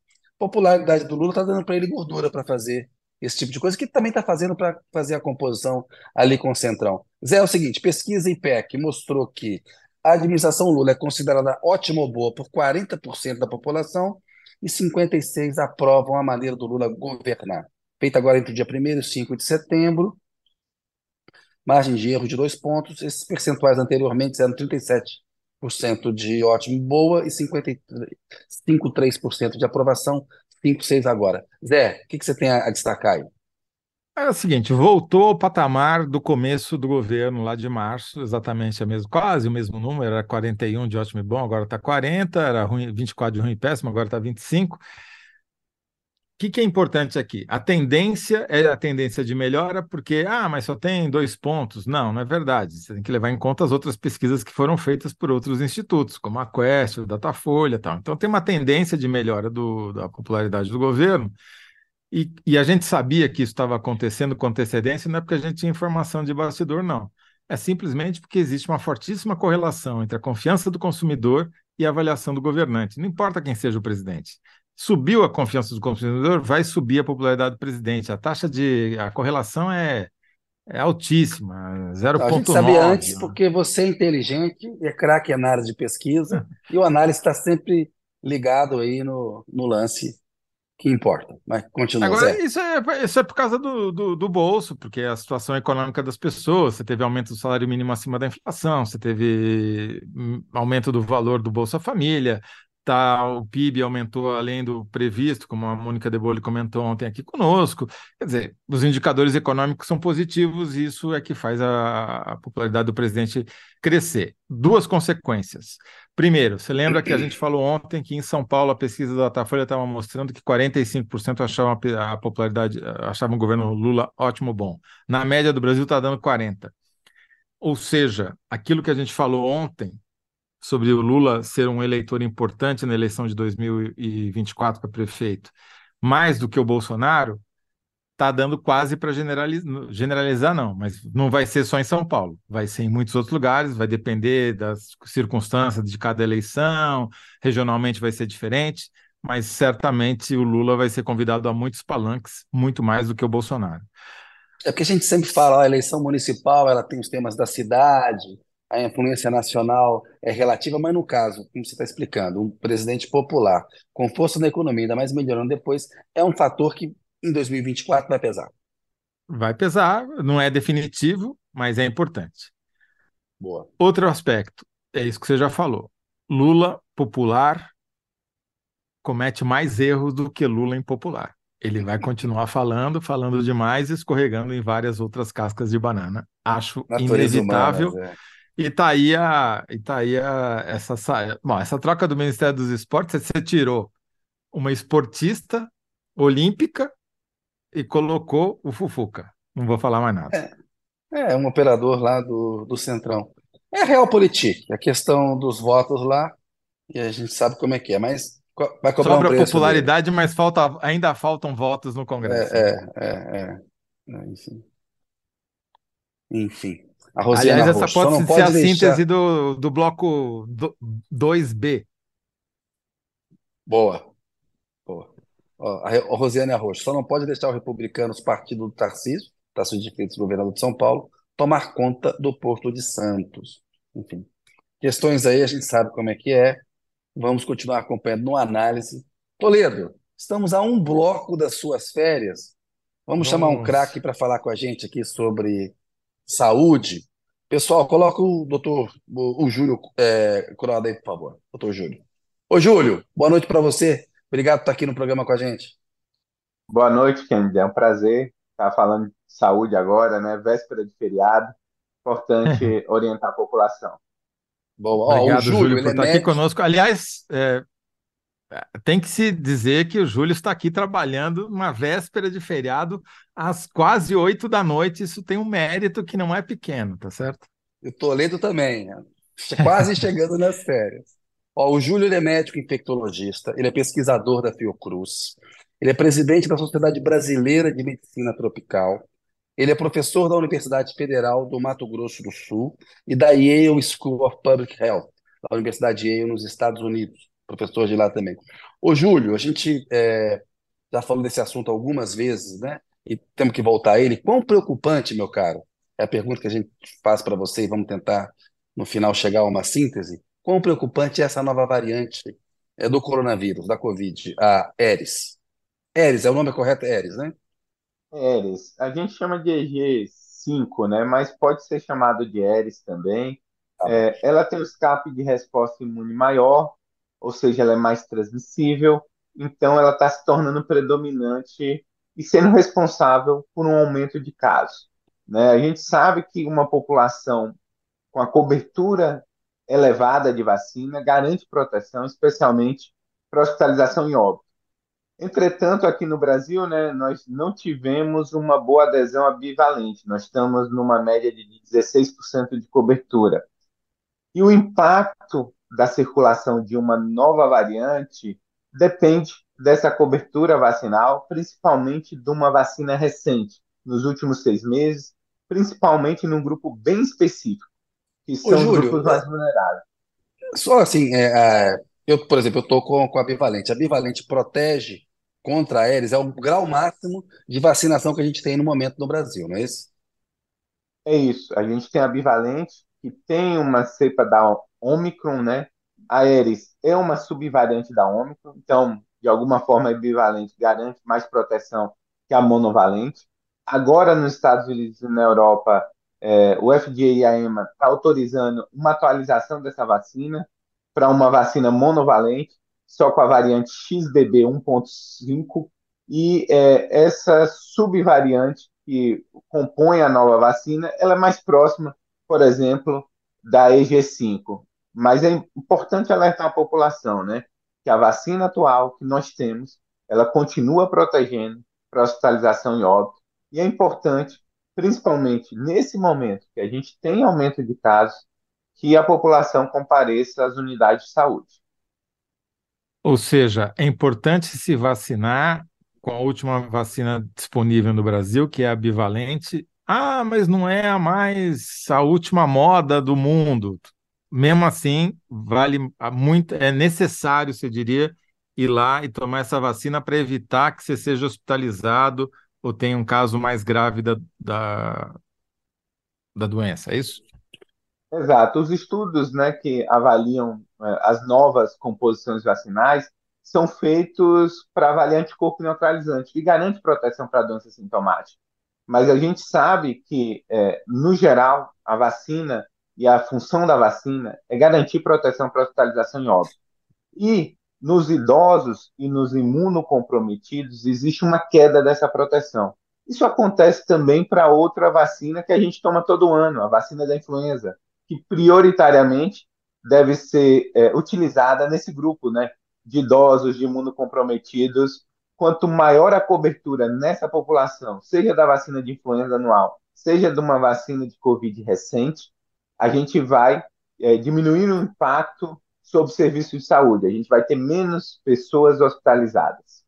popularidade do Lula está dando para ele gordura para fazer esse tipo de coisa, que também está fazendo para fazer a composição ali com o Centrão. Zé, é o seguinte: pesquisa IPEC mostrou que a administração Lula é considerada ótima ou boa por 40% da população e 56% aprovam a maneira do Lula governar. Feita agora entre o dia 1 e 5 de setembro, margem de erro de dois pontos, esses percentuais anteriormente eram 37 de ótimo boa e 53% de aprovação, 5, 6 agora. Zé, o que, que você tem a, a destacar aí? É o seguinte, voltou ao patamar do começo do governo, lá de março, exatamente a mesma, quase o mesmo número, era 41 de ótimo e bom, agora está 40, era ruim, 24 de ruim e péssimo, agora está 25. O que, que é importante aqui? A tendência é a tendência de melhora, porque, ah, mas só tem dois pontos. Não, não é verdade. Você tem que levar em conta as outras pesquisas que foram feitas por outros institutos, como a Quest, o Datafolha e tal. Então tem uma tendência de melhora do, da popularidade do governo, e, e a gente sabia que isso estava acontecendo com antecedência, não é porque a gente tinha informação de bastidor, não. É simplesmente porque existe uma fortíssima correlação entre a confiança do consumidor e a avaliação do governante. Não importa quem seja o presidente. Subiu a confiança do consumidor, vai subir a popularidade do presidente. A taxa de. A correlação é, é altíssima, 0,9. A gente sabia antes porque você é inteligente, é craque em análise de pesquisa, e o análise está sempre ligado aí no, no lance que importa. Mas continua. Agora, isso é, isso é por causa do, do, do, bolso, porque é a situação econômica das pessoas, você teve aumento do salário mínimo acima da inflação, você teve hum, aumento do valor do Bolsa Família, tá, o PIB aumentou além do previsto, como a Mônica De Bolle comentou ontem aqui conosco. Quer dizer, os indicadores econômicos são positivos e isso é que faz a, a popularidade do presidente crescer. Duas consequências. Primeiro, você lembra que a gente falou ontem que em São Paulo a pesquisa da Datafolha estava mostrando que 45% achavam a popularidade, achavam o governo Lula ótimo, bom. Na média do Brasil está dando 40%. Ou seja, aquilo que a gente falou ontem sobre o Lula ser um eleitor importante na eleição de 2024 para prefeito, mais do que o Bolsonaro, está dando quase para generalizar, generalizar, não, mas não vai ser só em São Paulo, vai ser em muitos outros lugares, vai depender das circunstâncias de cada eleição, regionalmente vai ser diferente, mas certamente o Lula vai ser convidado a muitos palanques, muito mais do que o Bolsonaro. É porque a gente sempre fala, a eleição municipal, ela tem os temas da cidade, a influência nacional é relativa, mas no caso, como você está explicando, um presidente popular com força na economia, ainda mais melhorando depois, é um fator que em 2024 vai pesar. Vai pesar, não é definitivo, mas é importante. Boa. Outro aspecto, é isso que você já falou. Lula popular comete mais erros do que Lula impopular. Ele vai continuar falando, falando demais e escorregando em várias outras cascas de banana. Acho Natureza inevitável. Humanas, é. E tá aí, a, e tá aí a, essa, bom, essa troca do Ministério dos Esportes, você tirou uma esportista olímpica e colocou o Fufuca. Não vou falar mais nada. É, é um operador lá do, do Centrão. É Realpolitik, a questão dos votos lá, e a gente sabe como é que é, mas vai cobrar Sobra um preço popularidade, dele. mas falta, ainda faltam votos no Congresso. É, é, é, é. enfim. Enfim. A Rosiana Aliás, essa pode, pode ser a deixar... síntese do, do bloco 2B. Boa. Boa. Ó, a Rosiane Arroz, só não pode deixar o Republicanos Partido do Tarcísio, Tarcísio de Freitas, governador de São Paulo, tomar conta do Porto de Santos. Enfim, questões aí a gente sabe como é que é. Vamos continuar acompanhando no análise. Toledo, estamos a um bloco das suas férias. Vamos Nossa. chamar um craque para falar com a gente aqui sobre saúde. Pessoal, coloca o doutor, o, o Júlio é, Curado aí, por favor. Doutor Júlio. Ô, Júlio, boa noite para você. Obrigado por estar aqui no programa com a gente. Boa noite, Kennedy. É um prazer estar falando de saúde agora, né? Véspera de feriado. Importante orientar a população. Boa. Obrigado, o Júlio, Júlio por estar é aqui conosco. Aliás, é, tem que se dizer que o Júlio está aqui trabalhando uma véspera de feriado às quase oito da noite. Isso tem um mérito que não é pequeno, tá certo? Eu tô lendo também, quase chegando nas férias. Ó, o Júlio é médico infectologista, ele é pesquisador da Fiocruz, ele é presidente da Sociedade Brasileira de Medicina Tropical, ele é professor da Universidade Federal do Mato Grosso do Sul e da Yale School of Public Health, da Universidade Yale nos Estados Unidos, professor de lá também. Ô, Júlio, a gente é, já falou desse assunto algumas vezes, né? E temos que voltar a ele. Quão preocupante, meu caro, é a pergunta que a gente faz para você e vamos tentar, no final, chegar a uma síntese Quão preocupante é essa nova variante é, do coronavírus, da Covid, a Eris? Eris, é o nome correto? Eris, né? Eris. A gente chama de EG5, né? Mas pode ser chamado de Eris também. Tá é, ela tem um escape de resposta imune maior, ou seja, ela é mais transmissível, então ela está se tornando predominante e sendo responsável por um aumento de casos. Né? A gente sabe que uma população com a cobertura elevada de vacina garante proteção, especialmente para hospitalização e óbito. Entretanto, aqui no Brasil, né, nós não tivemos uma boa adesão à bivalente. Nós estamos numa média de 16% de cobertura. E o impacto da circulação de uma nova variante depende dessa cobertura vacinal, principalmente de uma vacina recente, nos últimos seis meses, principalmente num grupo bem específico, que são Ô, Júlio, grupos mais vulneráveis. Só assim, é, é, eu, por exemplo, eu estou com, com a bivalente. A bivalente protege contra a Aedes, é o grau máximo de vacinação que a gente tem no momento no Brasil, não é isso? É isso. A gente tem a bivalente, que tem uma cepa da Omicron, né? A Aedes é uma subvariante da Omicron, então, de alguma forma, a bivalente garante mais proteção que a monovalente. Agora, nos Estados Unidos e na Europa, é, o FDA e a EMA estão tá autorizando uma atualização dessa vacina para uma vacina monovalente, só com a variante XBB 1.5, e é, essa subvariante que compõe a nova vacina, ela é mais próxima, por exemplo, da EG5. Mas é importante alertar a população, né, que a vacina atual que nós temos, ela continua protegendo para hospitalização e óbito, e é importante, principalmente nesse momento que a gente tem aumento de casos, que a população compareça às unidades de saúde. Ou seja, é importante se vacinar com a última vacina disponível no Brasil, que é a bivalente. Ah, mas não é a mais a última moda do mundo. Mesmo assim, vale muito, é necessário, você diria, ir lá e tomar essa vacina para evitar que você seja hospitalizado ou tenha um caso mais grave da, da, da doença, é isso? Exato. Os estudos né, que avaliam é, as novas composições vacinais são feitos para avaliar anticorpo neutralizante, que garante proteção para doença sintomática. Mas a gente sabe que, é, no geral, a vacina e a função da vacina é garantir proteção para hospitalização e óbito. E nos idosos e nos imunocomprometidos existe uma queda dessa proteção. Isso acontece também para outra vacina que a gente toma todo ano, a vacina da influenza, que prioritariamente deve ser é, utilizada nesse grupo né, de idosos, de imunocomprometidos. Quanto maior a cobertura nessa população, seja da vacina de influenza anual, seja de uma vacina de Covid recente, a gente vai é, diminuir o impacto sobre o serviço de saúde. A gente vai ter menos pessoas hospitalizadas.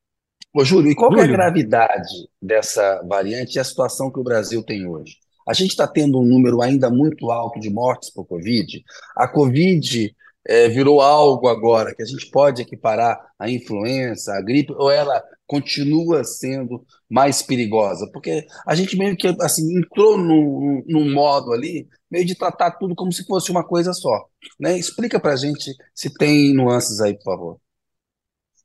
Ô, Júlio, e qual Júlio. é a gravidade dessa variante e a situação que o Brasil tem hoje? A gente está tendo um número ainda muito alto de mortes por Covid. A Covid é, virou algo agora que a gente pode equiparar à influenza, à gripe, ou ela continua sendo mais perigosa? Porque a gente meio que assim, entrou num, num modo ali, meio de tratar tudo como se fosse uma coisa só. Né? Explica para a gente se tem nuances aí, por favor.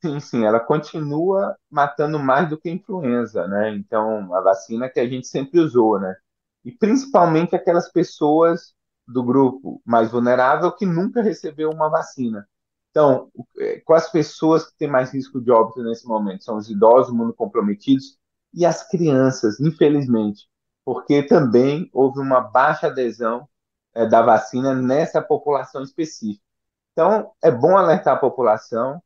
Sim, sim, ela continua matando mais do que a influenza, né? Então, a vacina que a gente sempre usou, né? e principalmente aquelas pessoas do grupo mais vulnerável que nunca recebeu uma vacina. Então, é, com as pessoas que têm mais risco de óbito nesse momento? São os idosos, imunocomprometidos e as crianças, infelizmente, porque também houve uma baixa adesão é, da vacina nessa população específica. Então, é bom alertar a população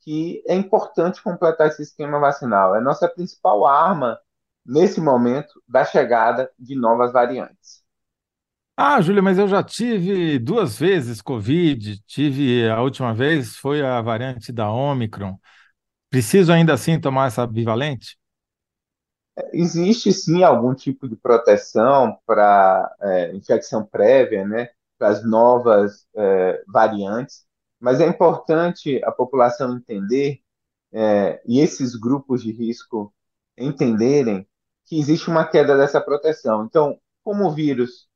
que é importante completar esse esquema vacinal. É nossa principal arma nesse momento da chegada de novas variantes. Ah, Júlia, mas eu já tive duas vezes Covid. Tive a última vez foi a variante da Omicron. Preciso ainda assim tomar essa bivalente? Existe sim algum tipo de proteção para é, infecção prévia, né, para as novas é, variantes, mas é importante a população entender é, e esses grupos de risco entenderem que existe uma queda dessa proteção. Então, como o vírus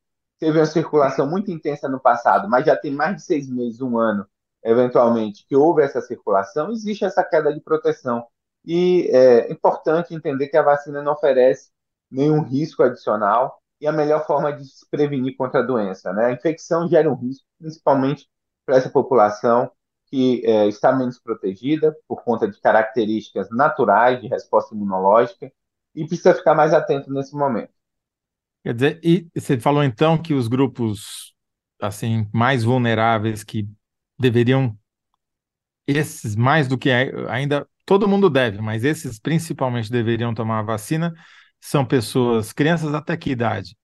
teve uma circulação muito intensa no passado, mas já tem mais de seis meses, um ano, eventualmente, que houve essa circulação, existe essa queda de proteção. E é importante entender que a vacina não oferece nenhum risco adicional e a melhor forma de se prevenir contra a doença. Né? A infecção gera um risco, principalmente para essa população que é, está menos protegida por conta de características naturais de resposta imunológica e precisa ficar mais atento nesse momento. Quer dizer, e você falou então que os grupos assim mais vulneráveis que deveriam esses mais do que ainda todo mundo deve, mas esses principalmente deveriam tomar a vacina são pessoas, crianças até que idade?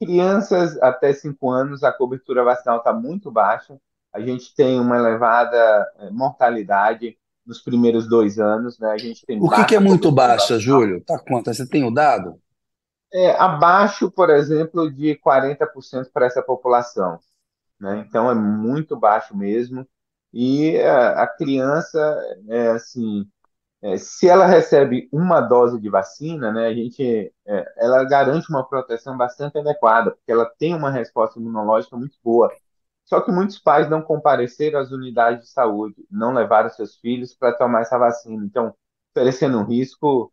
Crianças até 5 anos, a cobertura vacinal está muito baixa. A gente tem uma elevada eh, mortalidade nos primeiros dois anos, né? A gente tem o que, que é muito baixa, vacinal. Júlio? Tá quanto? Você tem o dado? É, abaixo, por exemplo, de 40% para essa população. Né? Então é muito baixo mesmo. E a, eh, a criança, é, assim, é, se ela recebe uma dose de vacina, né, a gente, é, ela garante uma proteção bastante adequada, porque ela tem uma resposta imunológica muito boa. Só que muitos pais não compareceram às unidades de saúde, não levaram seus filhos para tomar essa vacina. Então, oferecendo um risco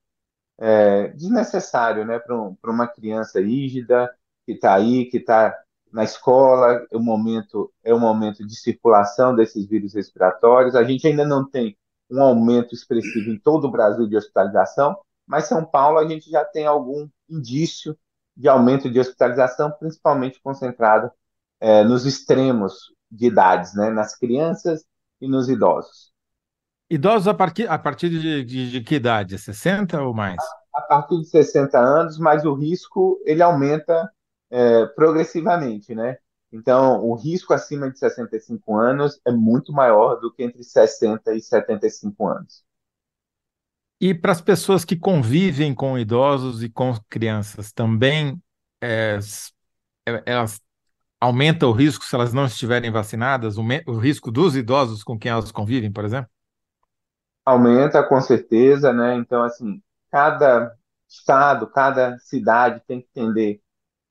é, desnecessário né, para um, uma criança rígida que está aí, que está na escola, o momento é o momento de circulação desses vírus respiratórios. A gente ainda não tem um aumento expressivo em todo o Brasil de hospitalização, mas São Paulo a gente já tem algum indício de aumento de hospitalização, principalmente concentrado é, nos extremos de idades, né, nas crianças e nos idosos. Idosos a partir, a partir de, de, de que idade? 60 ou mais? A, a, partir de 60 anos, mas o risco ele aumenta é, progressivamente, né? Então, o risco acima de 65 anos é muito maior do que entre 60 e 75 anos. E para as pessoas que convivem com idosos e com crianças, também é, é elas aumentam o risco se elas não estiverem vacinadas? O, o risco dos idosos com quem elas convivem, por exemplo? Aumenta com certeza, né? Então, assim, cada estado, cada cidade tem que entender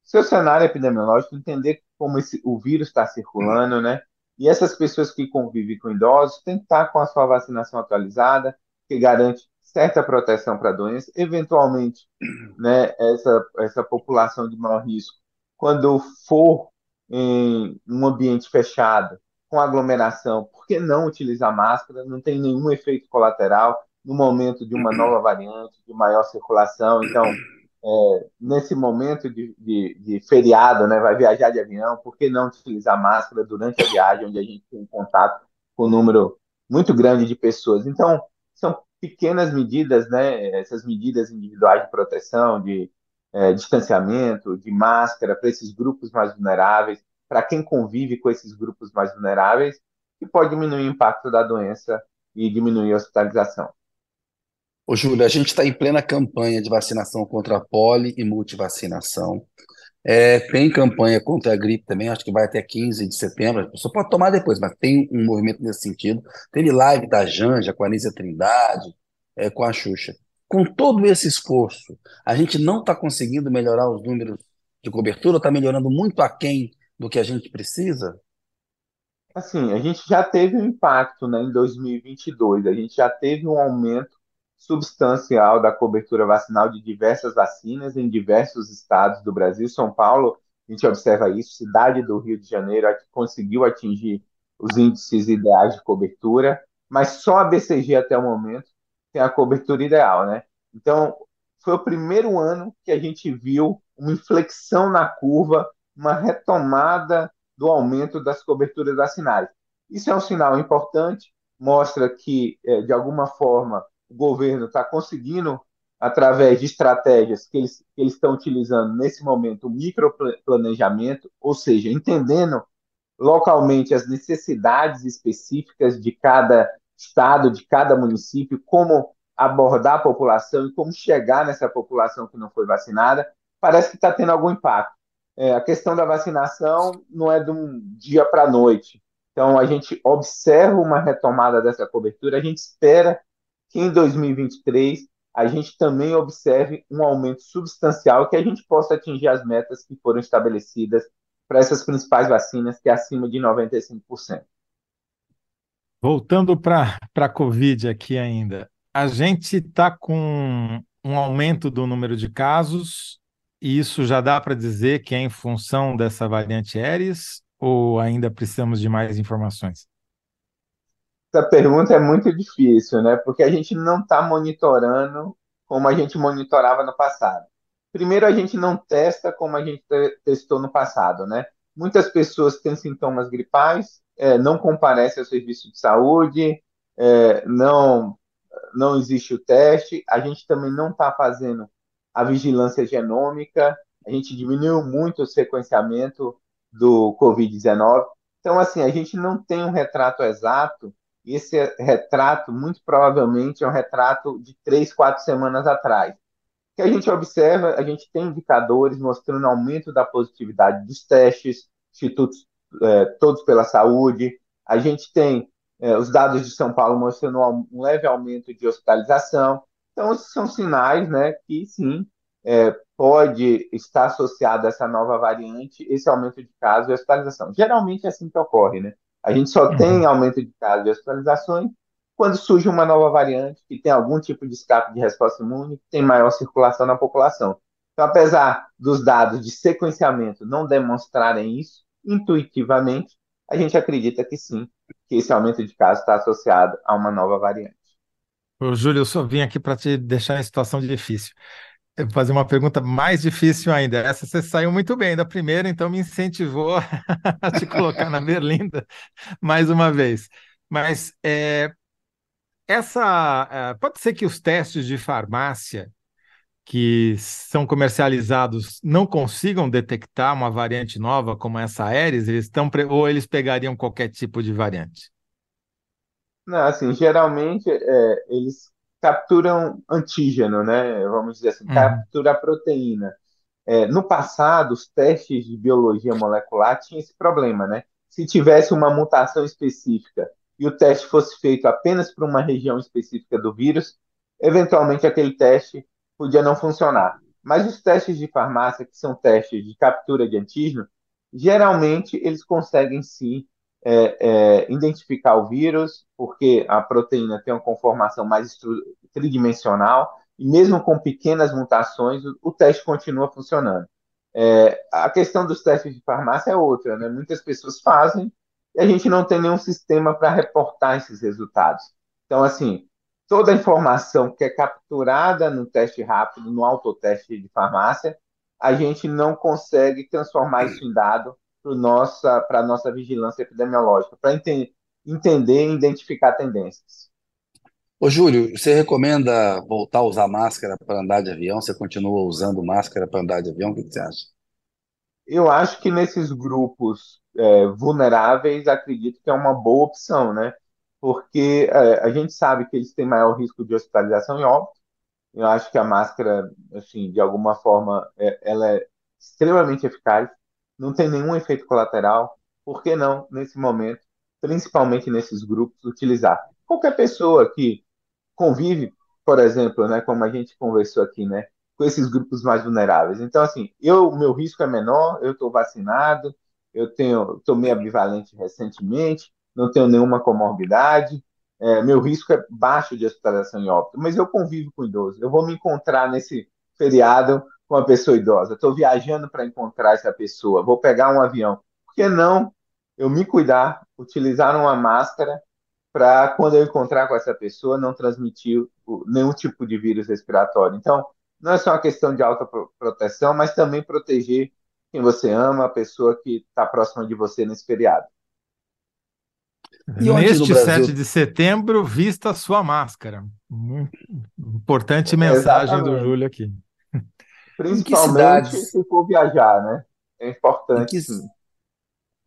seu cenário epidemiológico, entender como esse, o vírus está circulando, né? E essas pessoas que convivem com idosos têm que estar com a sua vacinação atualizada, que garante certa proteção para a doença. Eventualmente, né, essa, essa população de maior risco, quando for em um ambiente fechado, com aglomeração, por que não utilizar máscara? Não tem nenhum efeito colateral no momento de uma nova variante, de maior circulação. Então, é, nesse momento de, de, de, feriado, né, vai viajar de avião, por que não utilizar máscara durante a viagem, onde a gente tem contato com um número muito grande de pessoas? Então, são pequenas medidas, né, essas medidas individuais de proteção, de é, distanciamento, de máscara para esses grupos mais vulneráveis, para quem convive com esses grupos mais vulneráveis, que pode diminuir o impacto da doença e diminuir a hospitalização. Ô, Júlio, a gente está em plena campanha de vacinação contra a poli e multivacinação. É, tem campanha contra a gripe também, acho que vai até 15 de setembro. A pessoa pode tomar depois, mas tem um movimento nesse sentido. Teve live da Janja com a Anísia Trindade, é, com a Xuxa. Com todo esse esforço, a gente não está conseguindo melhorar os números de cobertura, está melhorando muito aquém do que a gente precisa? Assim, a gente já teve um impacto né, em 2022, a gente já teve um aumento substancial da cobertura vacinal de diversas vacinas em diversos estados do Brasil. São Paulo, a gente observa isso, cidade do Rio de Janeiro conseguiu atingir os índices ideais de cobertura, mas só a BCG até o momento tem a cobertura ideal, né? Então, foi o primeiro ano que a gente viu uma inflexão na curva, uma retomada do aumento das coberturas vacinais. Isso é um sinal importante, mostra que, é, de alguma forma, o governo está conseguindo, através de estratégias que eles, que eles estão utilizando nesse momento, o microplanejamento, ou seja, entendendo localmente as necessidades específicas de cada estado, de cada município, como abordar a população e como chegar nessa população que não foi vacinada, parece que está tendo algum impacto. É, a questão da vacinação não é de um dia para a noite. Então, a gente observa uma retomada dessa cobertura, a gente espera que em 2023 a gente também observe um aumento substancial que a gente possa atingir as metas que foram estabelecidas para essas principais vacinas, que é acima de 95%. Voltando para a Covid aqui ainda, a gente está com um aumento do número de casos, e isso já dá para dizer que é em função dessa variante Aeres, ou ainda precisamos de mais informações? Essa pergunta é muito difícil, né? Porque a gente não está monitorando como a gente monitorava no passado. Primeiro, a gente não testa como a gente testou no passado, né? Muitas pessoas têm sintomas gripais, é, não comparecem ao serviço de saúde, é, não, não existe o teste, a gente também não está fazendo a vigilância genômica, a gente diminuiu muito o sequenciamento do Covid-19. Então, assim, a gente não tem um retrato exato, e esse retrato, muito provavelmente, é um retrato de três, quatro semanas atrás. O que a gente observa, a gente tem indicadores mostrando aumento da positividade dos testes, institutos é, todos pela saúde, a gente tem é, os dados de São Paulo mostrando um leve aumento de hospitalização. Então, esses são sinais né, que, sim, é, pode estar associado a essa nova variante, esse aumento de casos e hospitalização. Geralmente é assim que ocorre, né? A gente só uhum. tem aumento de casos e hospitalizações quando surge uma nova variante que tem algum tipo de escape de resposta imune, que tem maior circulação na população. Então, apesar dos dados de sequenciamento não demonstrarem isso, intuitivamente, a gente acredita que sim, que esse aumento de casos está associado a uma nova variante. Ô, Júlio, eu só vim aqui para te deixar em situação difícil. Eu vou fazer uma pergunta mais difícil ainda. Essa você saiu muito bem da primeira, então me incentivou a te colocar na berlinda mais uma vez. Mas é, essa é, pode ser que os testes de farmácia que são comercializados não consigam detectar uma variante nova como essa Aeres, eles estão ou eles pegariam qualquer tipo de variante? Não, assim, geralmente é, eles capturam antígeno, né? Vamos dizer assim, uhum. captura a proteína. É, no passado, os testes de biologia molecular tinham esse problema, né? Se tivesse uma mutação específica e o teste fosse feito apenas para uma região específica do vírus, eventualmente aquele teste podia não funcionar. Mas os testes de farmácia, que são testes de captura de antígeno, geralmente eles conseguem sim é, é, identificar o vírus, porque a proteína tem uma conformação mais tridimensional, e mesmo com pequenas mutações, o, o teste continua funcionando. É, a questão dos testes de farmácia é outra, né? Muitas pessoas fazem e a gente não tem nenhum sistema para reportar esses resultados. Então, assim, toda a informação que é capturada no teste rápido, no autoteste de farmácia, a gente não consegue transformar isso em dado para nossa, a nossa vigilância epidemiológica, para ente entender e identificar tendências. Ô, Júlio, você recomenda voltar a usar máscara para andar de avião? Você continua usando máscara para andar de avião? O que você acha? Eu acho que nesses grupos é, vulneráveis, acredito que é uma boa opção, né? Porque é, a gente sabe que eles têm maior risco de hospitalização e óbito. Eu acho que a máscara, assim, de alguma forma, é, ela é extremamente eficaz não tem nenhum efeito colateral, por que não, nesse momento, principalmente nesses grupos, utilizar? Qualquer pessoa que convive, por exemplo, né, como a gente conversou aqui, né, com esses grupos mais vulneráveis. Então, assim, eu, meu risco é menor, eu estou vacinado, eu tenho, tomei a bivalente recentemente, não tenho nenhuma comorbidade, é, meu risco é baixo de hospitalização em óbito, mas eu convivo com idoso. Eu vou me encontrar nesse feriado com uma pessoa idosa, estou viajando para encontrar essa pessoa, vou pegar um avião. Por que não eu me cuidar, utilizar uma máscara para, quando eu encontrar com essa pessoa, não transmitir nenhum tipo de vírus respiratório? Então, não é só uma questão de autoproteção, mas também proteger quem você ama, a pessoa que está próxima de você nesse feriado. E Neste 7 de setembro, vista a sua máscara. Importante mensagem do Júlio aqui. Principalmente se for viajar, né? É importante. que,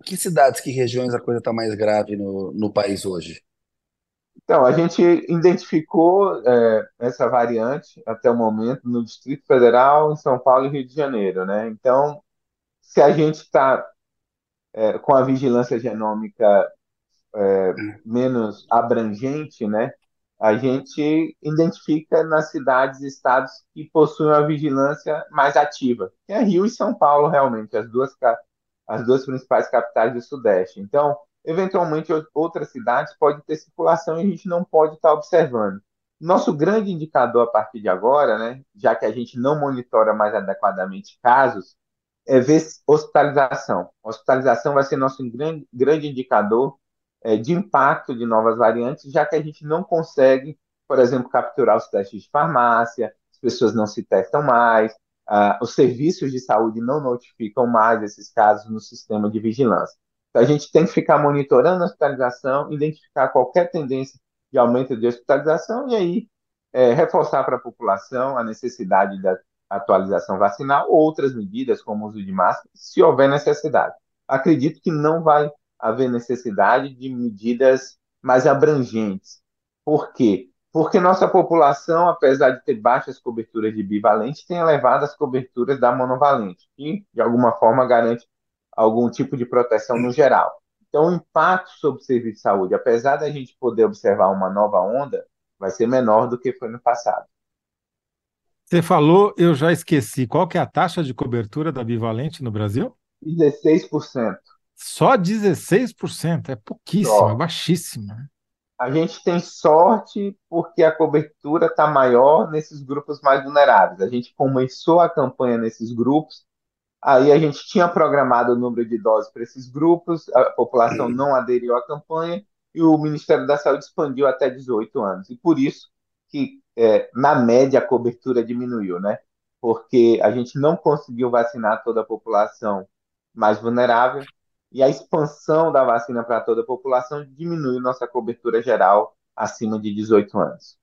que cidades, que regiões a coisa está mais grave no, no país hoje? Então, a gente identificou é, essa variante até o momento no Distrito Federal, em São Paulo e Rio de Janeiro, né? Então, se a gente está é, com a vigilância genômica é, menos abrangente, né? A gente identifica nas cidades e estados que possuem uma vigilância mais ativa, que é Rio e São Paulo, realmente, as duas, as duas principais capitais do Sudeste. Então, eventualmente, outras cidades podem ter circulação e a gente não pode estar observando. Nosso grande indicador a partir de agora, né, já que a gente não monitora mais adequadamente casos, é ver hospitalização. Hospitalização vai ser nosso grande, grande indicador é, de impacto de novas variantes, já que a gente não consegue, por exemplo, capturar os testes de farmácia, as pessoas não se testam mais, os serviços de saúde não notificam mais esses casos no sistema de vigilância. Então, a gente tem que ficar monitorando a hospitalização, identificar qualquer tendência de aumento de hospitalização e aí é, reforçar para a população a necessidade da atualização vacinal ou outras medidas, como o uso de máscara, se houver necessidade. Acredito que não vai haver necessidade de medidas mais abrangentes. Por quê? Porque nossa população, apesar de ter baixas coberturas de bivalente, tem elevadas coberturas da monovalente, que de alguma forma garante algum tipo de proteção no geral. Então, o impacto sobre o serviço de saúde, apesar da gente poder observar uma nova onda, vai ser menor do que foi no passado. Você falou, eu já esqueci. Qual que é a taxa de cobertura da bivalente no Brasil? 16%. Só 16%, é pouquíssimo, Só. é baixíssimo. Né? A gente tem sorte porque a cobertura está maior nesses grupos mais vulneráveis. A gente começou a campanha nesses grupos, aí a gente tinha programado o número de doses para esses grupos, a população não aderiu à campanha e o Ministério da Saúde expandiu até 18 anos. E por isso que, é, na média, a cobertura diminuiu, né? Porque a gente não conseguiu vacinar toda a população mais vulnerável e a expansão da vacina para toda a população diminui nossa cobertura geral acima de 18 anos.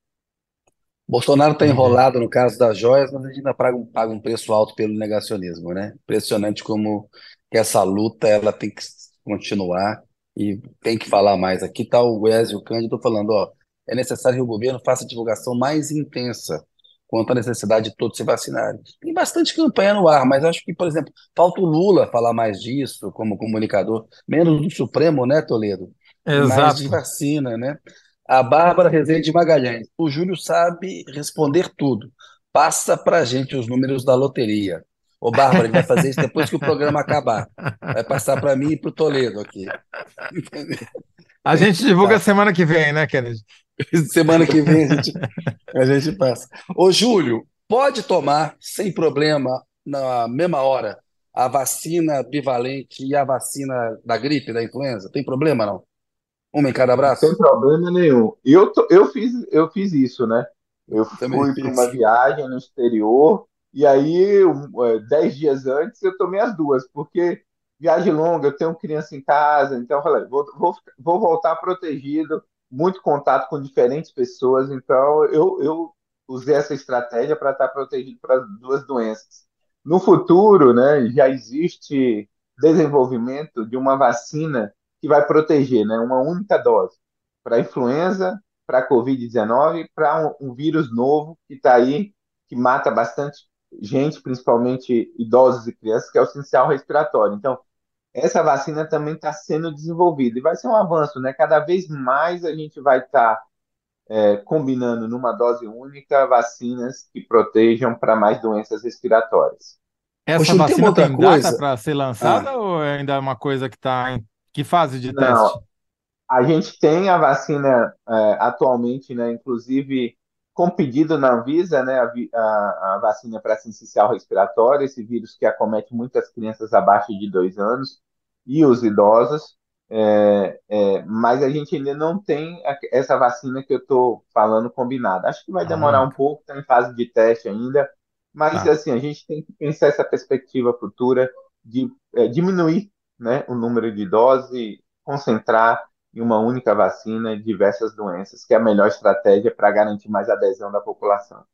Bolsonaro está enrolado no caso das joias, mas a gente ainda paga um, paga um preço alto pelo negacionismo, né? Impressionante como essa luta ela tem que continuar e tem que falar mais. Aqui está o Wesley Cândido falando, ó, é necessário que o governo faça divulgação mais intensa quanto à necessidade de todos se vacinarem. Tem bastante campanha no ar, mas acho que, por exemplo, falta o Lula falar mais disso como comunicador, menos do Supremo, né, Toledo? Exato. Mais de vacina, né? A Bárbara Rezende Magalhães. O Júlio sabe responder tudo. Passa para gente os números da loteria. Ô, Bárbara, ele vai fazer isso depois que o programa acabar. Vai passar para mim e para o Toledo aqui. A gente divulga tá. semana que vem, né, Kennedy? Semana que vem a gente, a gente passa. Ô, Júlio, pode tomar sem problema na mesma hora a vacina bivalente e a vacina da gripe, da influenza? Tem problema, não? Uma em cada braço? Sem problema nenhum. Eu, eu, fiz, eu fiz isso, né? Eu Também fui para uma viagem no exterior e aí, é, dez dias antes, eu tomei as duas, porque viagem longa, eu tenho criança em casa, então eu falei, vou, vou, vou voltar protegido muito contato com diferentes pessoas, então eu, eu usei essa estratégia para estar protegido para as duas doenças. No futuro, né, já existe desenvolvimento de uma vacina que vai proteger, né, uma única dose para influenza, para COVID-19, para um, um, vírus novo que está aí, que mata bastante gente, principalmente idosos e crianças, que é o essencial respiratório. Então, essa vacina também está sendo desenvolvida e vai ser um avanço, né? Cada vez mais a gente vai estar tá, é, combinando numa dose única vacinas que protejam para mais doenças respiratórias. Essa Poxa, vacina tem, tem data para ser lançada ah. ou é ainda é uma coisa que está em que fase de Não, teste? A gente tem a vacina é, atualmente, né? Inclusive com pedido na Anvisa, né, a, a, a vacina para sincicial respiratória, esse vírus que acomete muitas crianças abaixo de dois anos e os idosos, é, é, mas a gente ainda não tem essa vacina que eu estou falando combinada. Acho que vai demorar ah. um pouco, está em fase de teste ainda, mas tá. assim, a gente tem que pensar essa perspectiva futura de é, diminuir né, o número de doses, concentrar em uma única vacina diversas doenças, que é a melhor estratégia para garantir mais adesão da população.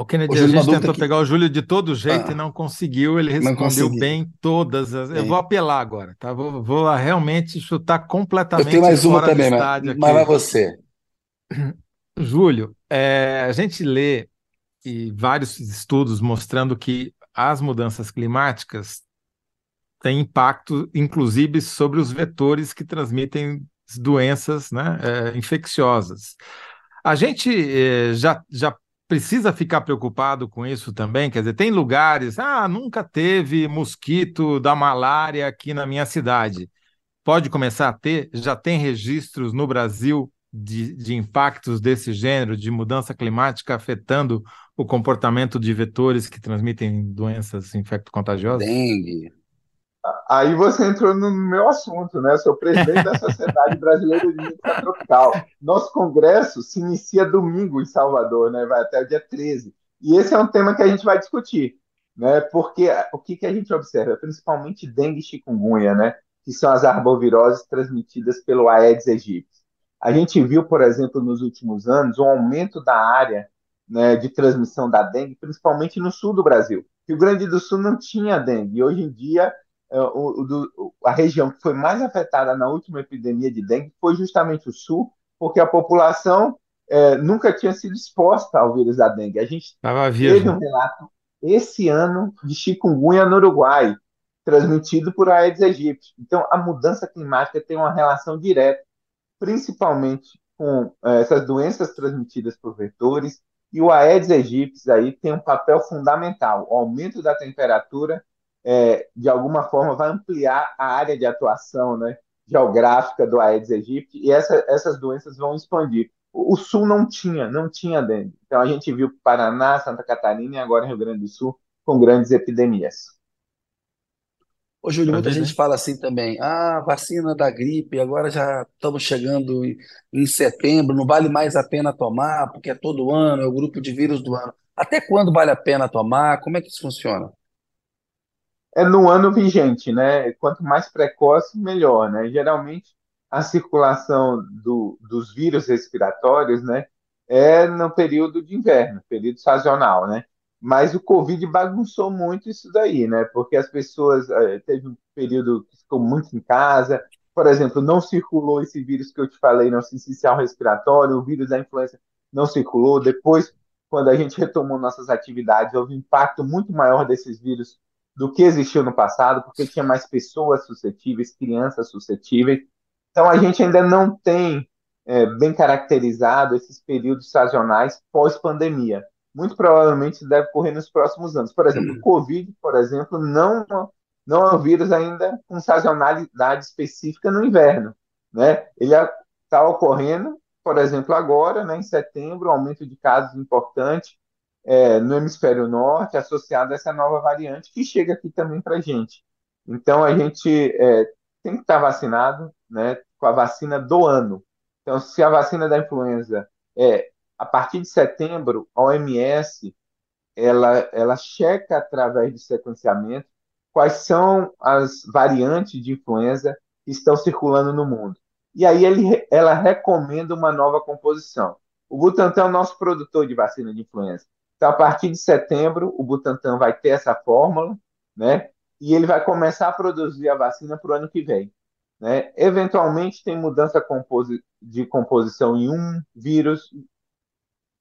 O Kennedy, a gente tentou que... pegar o Júlio de todo jeito ah, e não conseguiu, ele respondeu bem todas. As... Eu vou apelar agora, tá? Vou, vou realmente chutar completamente. Eu tenho mais uma também, mas, mas vai você. Júlio, é, a gente lê e vários estudos mostrando que as mudanças climáticas têm impacto, inclusive, sobre os vetores que transmitem doenças né, é, infecciosas. A gente é, já, já precisa ficar preocupado com isso também? Quer dizer, tem lugares, ah, nunca teve mosquito da malária aqui na minha cidade. Pode começar a ter? Já tem registros no Brasil de, de impactos desse gênero, de mudança climática afetando o comportamento de vetores que transmitem doenças infecto-contagiosas? Dengue, Aí você entrou no meu assunto, né? Eu sou presidente da Sociedade Brasileira de Mídia Tropical. Nosso congresso se inicia domingo em Salvador, né? Vai até o dia 13. E esse é um tema que a gente vai discutir, né? Porque o que, que a gente observa, principalmente dengue e chikungunya, né? Que são as arboviroses transmitidas pelo Aedes aegypti. A gente viu, por exemplo, nos últimos anos, um aumento da área né, de transmissão da dengue, principalmente no sul do Brasil. Rio Grande do Sul não tinha dengue, e hoje em dia o, o, a região que foi mais afetada na última epidemia de dengue foi justamente o sul, porque a população é, nunca tinha sido exposta ao vírus da dengue. A gente Tava teve um relato esse ano de chikungunya no Uruguai, transmitido por Aedes aegypti. Então, a mudança climática tem uma relação direta, principalmente com é, essas doenças transmitidas por vetores, e o Aedes aegypti aí tem um papel fundamental. O aumento da temperatura, é, de alguma forma, vai ampliar a área de atuação né, geográfica do Aedes aegypti, e essa, essas doenças vão expandir. O Sul não tinha, não tinha dengue. Então a gente viu Paraná, Santa Catarina e agora Rio Grande do Sul com grandes epidemias. Ô, Júlio, muita gente fala assim também, ah, vacina da gripe, agora já estamos chegando em setembro, não vale mais a pena tomar, porque é todo ano, é o grupo de vírus do ano. Até quando vale a pena tomar? Como é que isso funciona? É no ano vigente, né? Quanto mais precoce, melhor, né? Geralmente, a circulação do, dos vírus respiratórios, né, é no período de inverno, período sazonal, né? Mas o Covid bagunçou muito isso daí, né? Porque as pessoas é, teve um período que ficou muito em casa, por exemplo, não circulou esse vírus que eu te falei, não sincicial respiratório, o vírus da influenza não circulou. Depois, quando a gente retomou nossas atividades, houve um impacto muito maior desses vírus do que existiu no passado, porque tinha mais pessoas suscetíveis, crianças suscetíveis. Então, a gente ainda não tem é, bem caracterizado esses períodos sazonais pós-pandemia. Muito provavelmente deve ocorrer nos próximos anos. Por exemplo, o Covid, por exemplo, não, não é um vírus ainda com sazonalidade específica no inverno. Né? Ele está ocorrendo, por exemplo, agora, né, em setembro, um aumento de casos importante é, no hemisfério norte, associado a essa nova variante que chega aqui também para a gente. Então, a gente é, tem que estar vacinado, né, com a vacina do ano. Então, se a vacina da influenza é a partir de setembro, a OMS ela, ela checa através de sequenciamento quais são as variantes de influenza que estão circulando no mundo. E aí ele, ela recomenda uma nova composição. O Butantan é o nosso produtor de vacina de influenza. Então, a partir de setembro, o Butantan vai ter essa fórmula, né? E ele vai começar a produzir a vacina para o ano que vem. Né? Eventualmente tem mudança de composição em um vírus,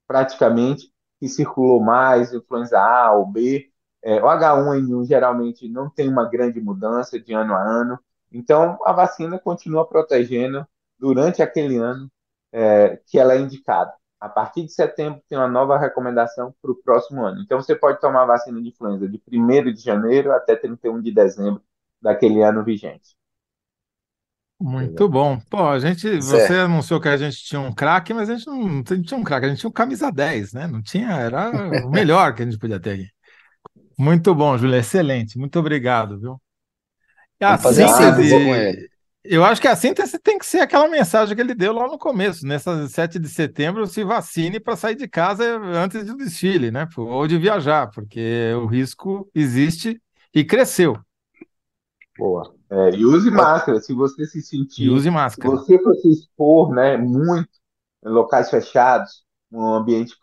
praticamente, que circulou mais, influenza A ou B. É, o H1N1 geralmente não tem uma grande mudança de ano a ano. Então, a vacina continua protegendo durante aquele ano é, que ela é indicada. A partir de setembro tem uma nova recomendação para o próximo ano. Então, você pode tomar a vacina de influenza de 1 de janeiro até 31 de dezembro daquele ano vigente. Muito bom. Pô, a gente, você anunciou que a gente tinha um craque, mas a gente não, tinha um craque, a gente tinha um camisa 10, né? Não tinha, era o melhor que a gente podia ter aqui. Muito bom, Júlio, excelente. Muito obrigado, viu? E a fazer a síntese com ele. Eu acho que a síntese tem que ser aquela mensagem que ele deu lá no começo. Nessa 7 de setembro, se vacine para sair de casa antes do desfile, né? Ou de viajar, porque o risco existe e cresceu. Boa. É, e use máscara, se você se sentir. E use máscara. Se você for se expor né, muito em locais fechados, um ambiente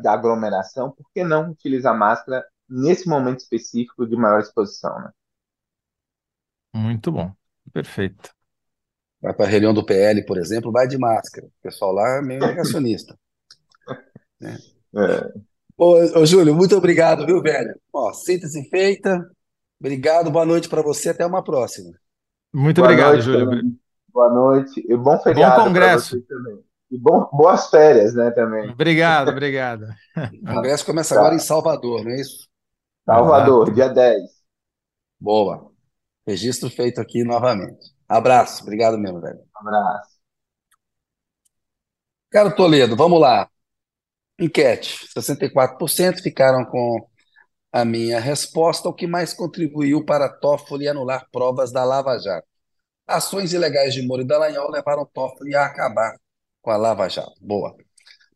de aglomeração, por que não utilizar máscara nesse momento específico de maior exposição? Né? Muito bom. Perfeito. Vai para a reunião do PL, por exemplo, vai de máscara. O pessoal lá é meio negacionista. né? é. Ô, ô, Júlio, muito obrigado, viu, velho? Ó, síntese feita. Obrigado, boa noite para você, até uma próxima. Muito boa obrigado, noite, Júlio. Também. Boa noite e bom feriado. Bom congresso. também. E bom, boas férias, né, também. Obrigado, obrigado. O congresso começa tá. agora em Salvador, não é isso? Salvador, ah. dia 10. Boa. Registro feito aqui novamente. Abraço, obrigado mesmo, velho. Abraço. Caro Toledo, vamos lá. Enquete: 64% ficaram com a minha resposta, o que mais contribuiu para Toffoli anular provas da Lava Jato. Ações ilegais de Moro e Dallagnol levaram Toffoli a acabar com a Lava Jato. Boa.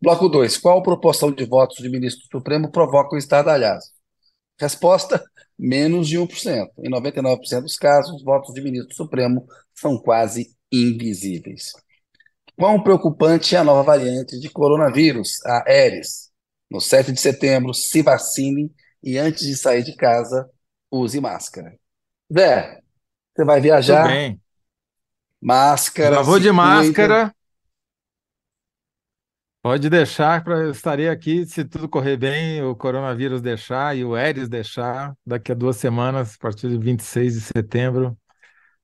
Bloco 2. Qual proporção de votos de ministro supremo provoca o estardalhaço? Resposta: menos de 1%. Em 99% dos casos, os votos de ministro supremo são quase invisíveis. Quão preocupante é a nova variante de coronavírus, a Aedes? No 7 de setembro, se vacine e antes de sair de casa, use máscara. Zé, você vai Tudo viajar, bem. máscara, se de cuida. máscara. Pode deixar, pra, eu estarei aqui se tudo correr bem, o coronavírus deixar e o Aedes deixar, daqui a duas semanas, a partir de 26 de setembro,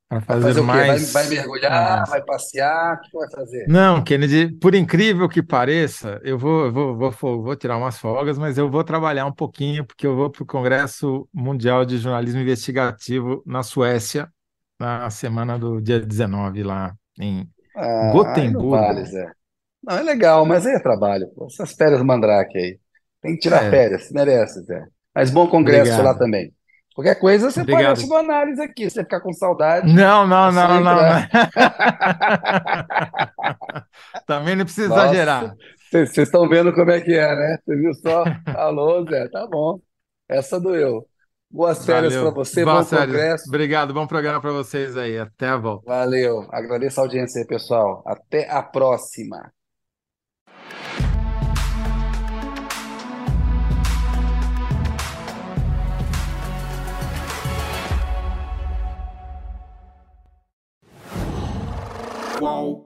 para fazer fazer o quê? Vai, vai mais mergulhar, análise. vai passear, o que vai fazer? Não, Kennedy, por incrível que pareça, eu vou, vou, vou, vou, tirar umas folgas, mas eu vou trabalhar um pouquinho, porque eu vou para o Congresso Mundial de Jornalismo Investigativo na Suécia, na semana do dia 19, lá em Ah, aí não vale, Gotemburgo. Zé. Não, é legal, mas aí é trabalho. pô. Essas férias mandrake aí. Tem que tirar É, férias, merece, Zé. Mas bom congresso lá obrigado. também. Qualquer coisa, você Obrigado. no análise aqui. Se você ficar com saudade, Não, não, não, não, não. Também não precisa Nossa, exagerar. vocês estão vendo como é que é, né? Você viu só? Alô, Zé, tá bom. Essa doeu. Boas férias para você, bom sério. congresso. Obrigado. Bom programa para vocês aí. Até a volta. Valeu. Agradeço a audiência aí, pessoal. Até a próxima. Qual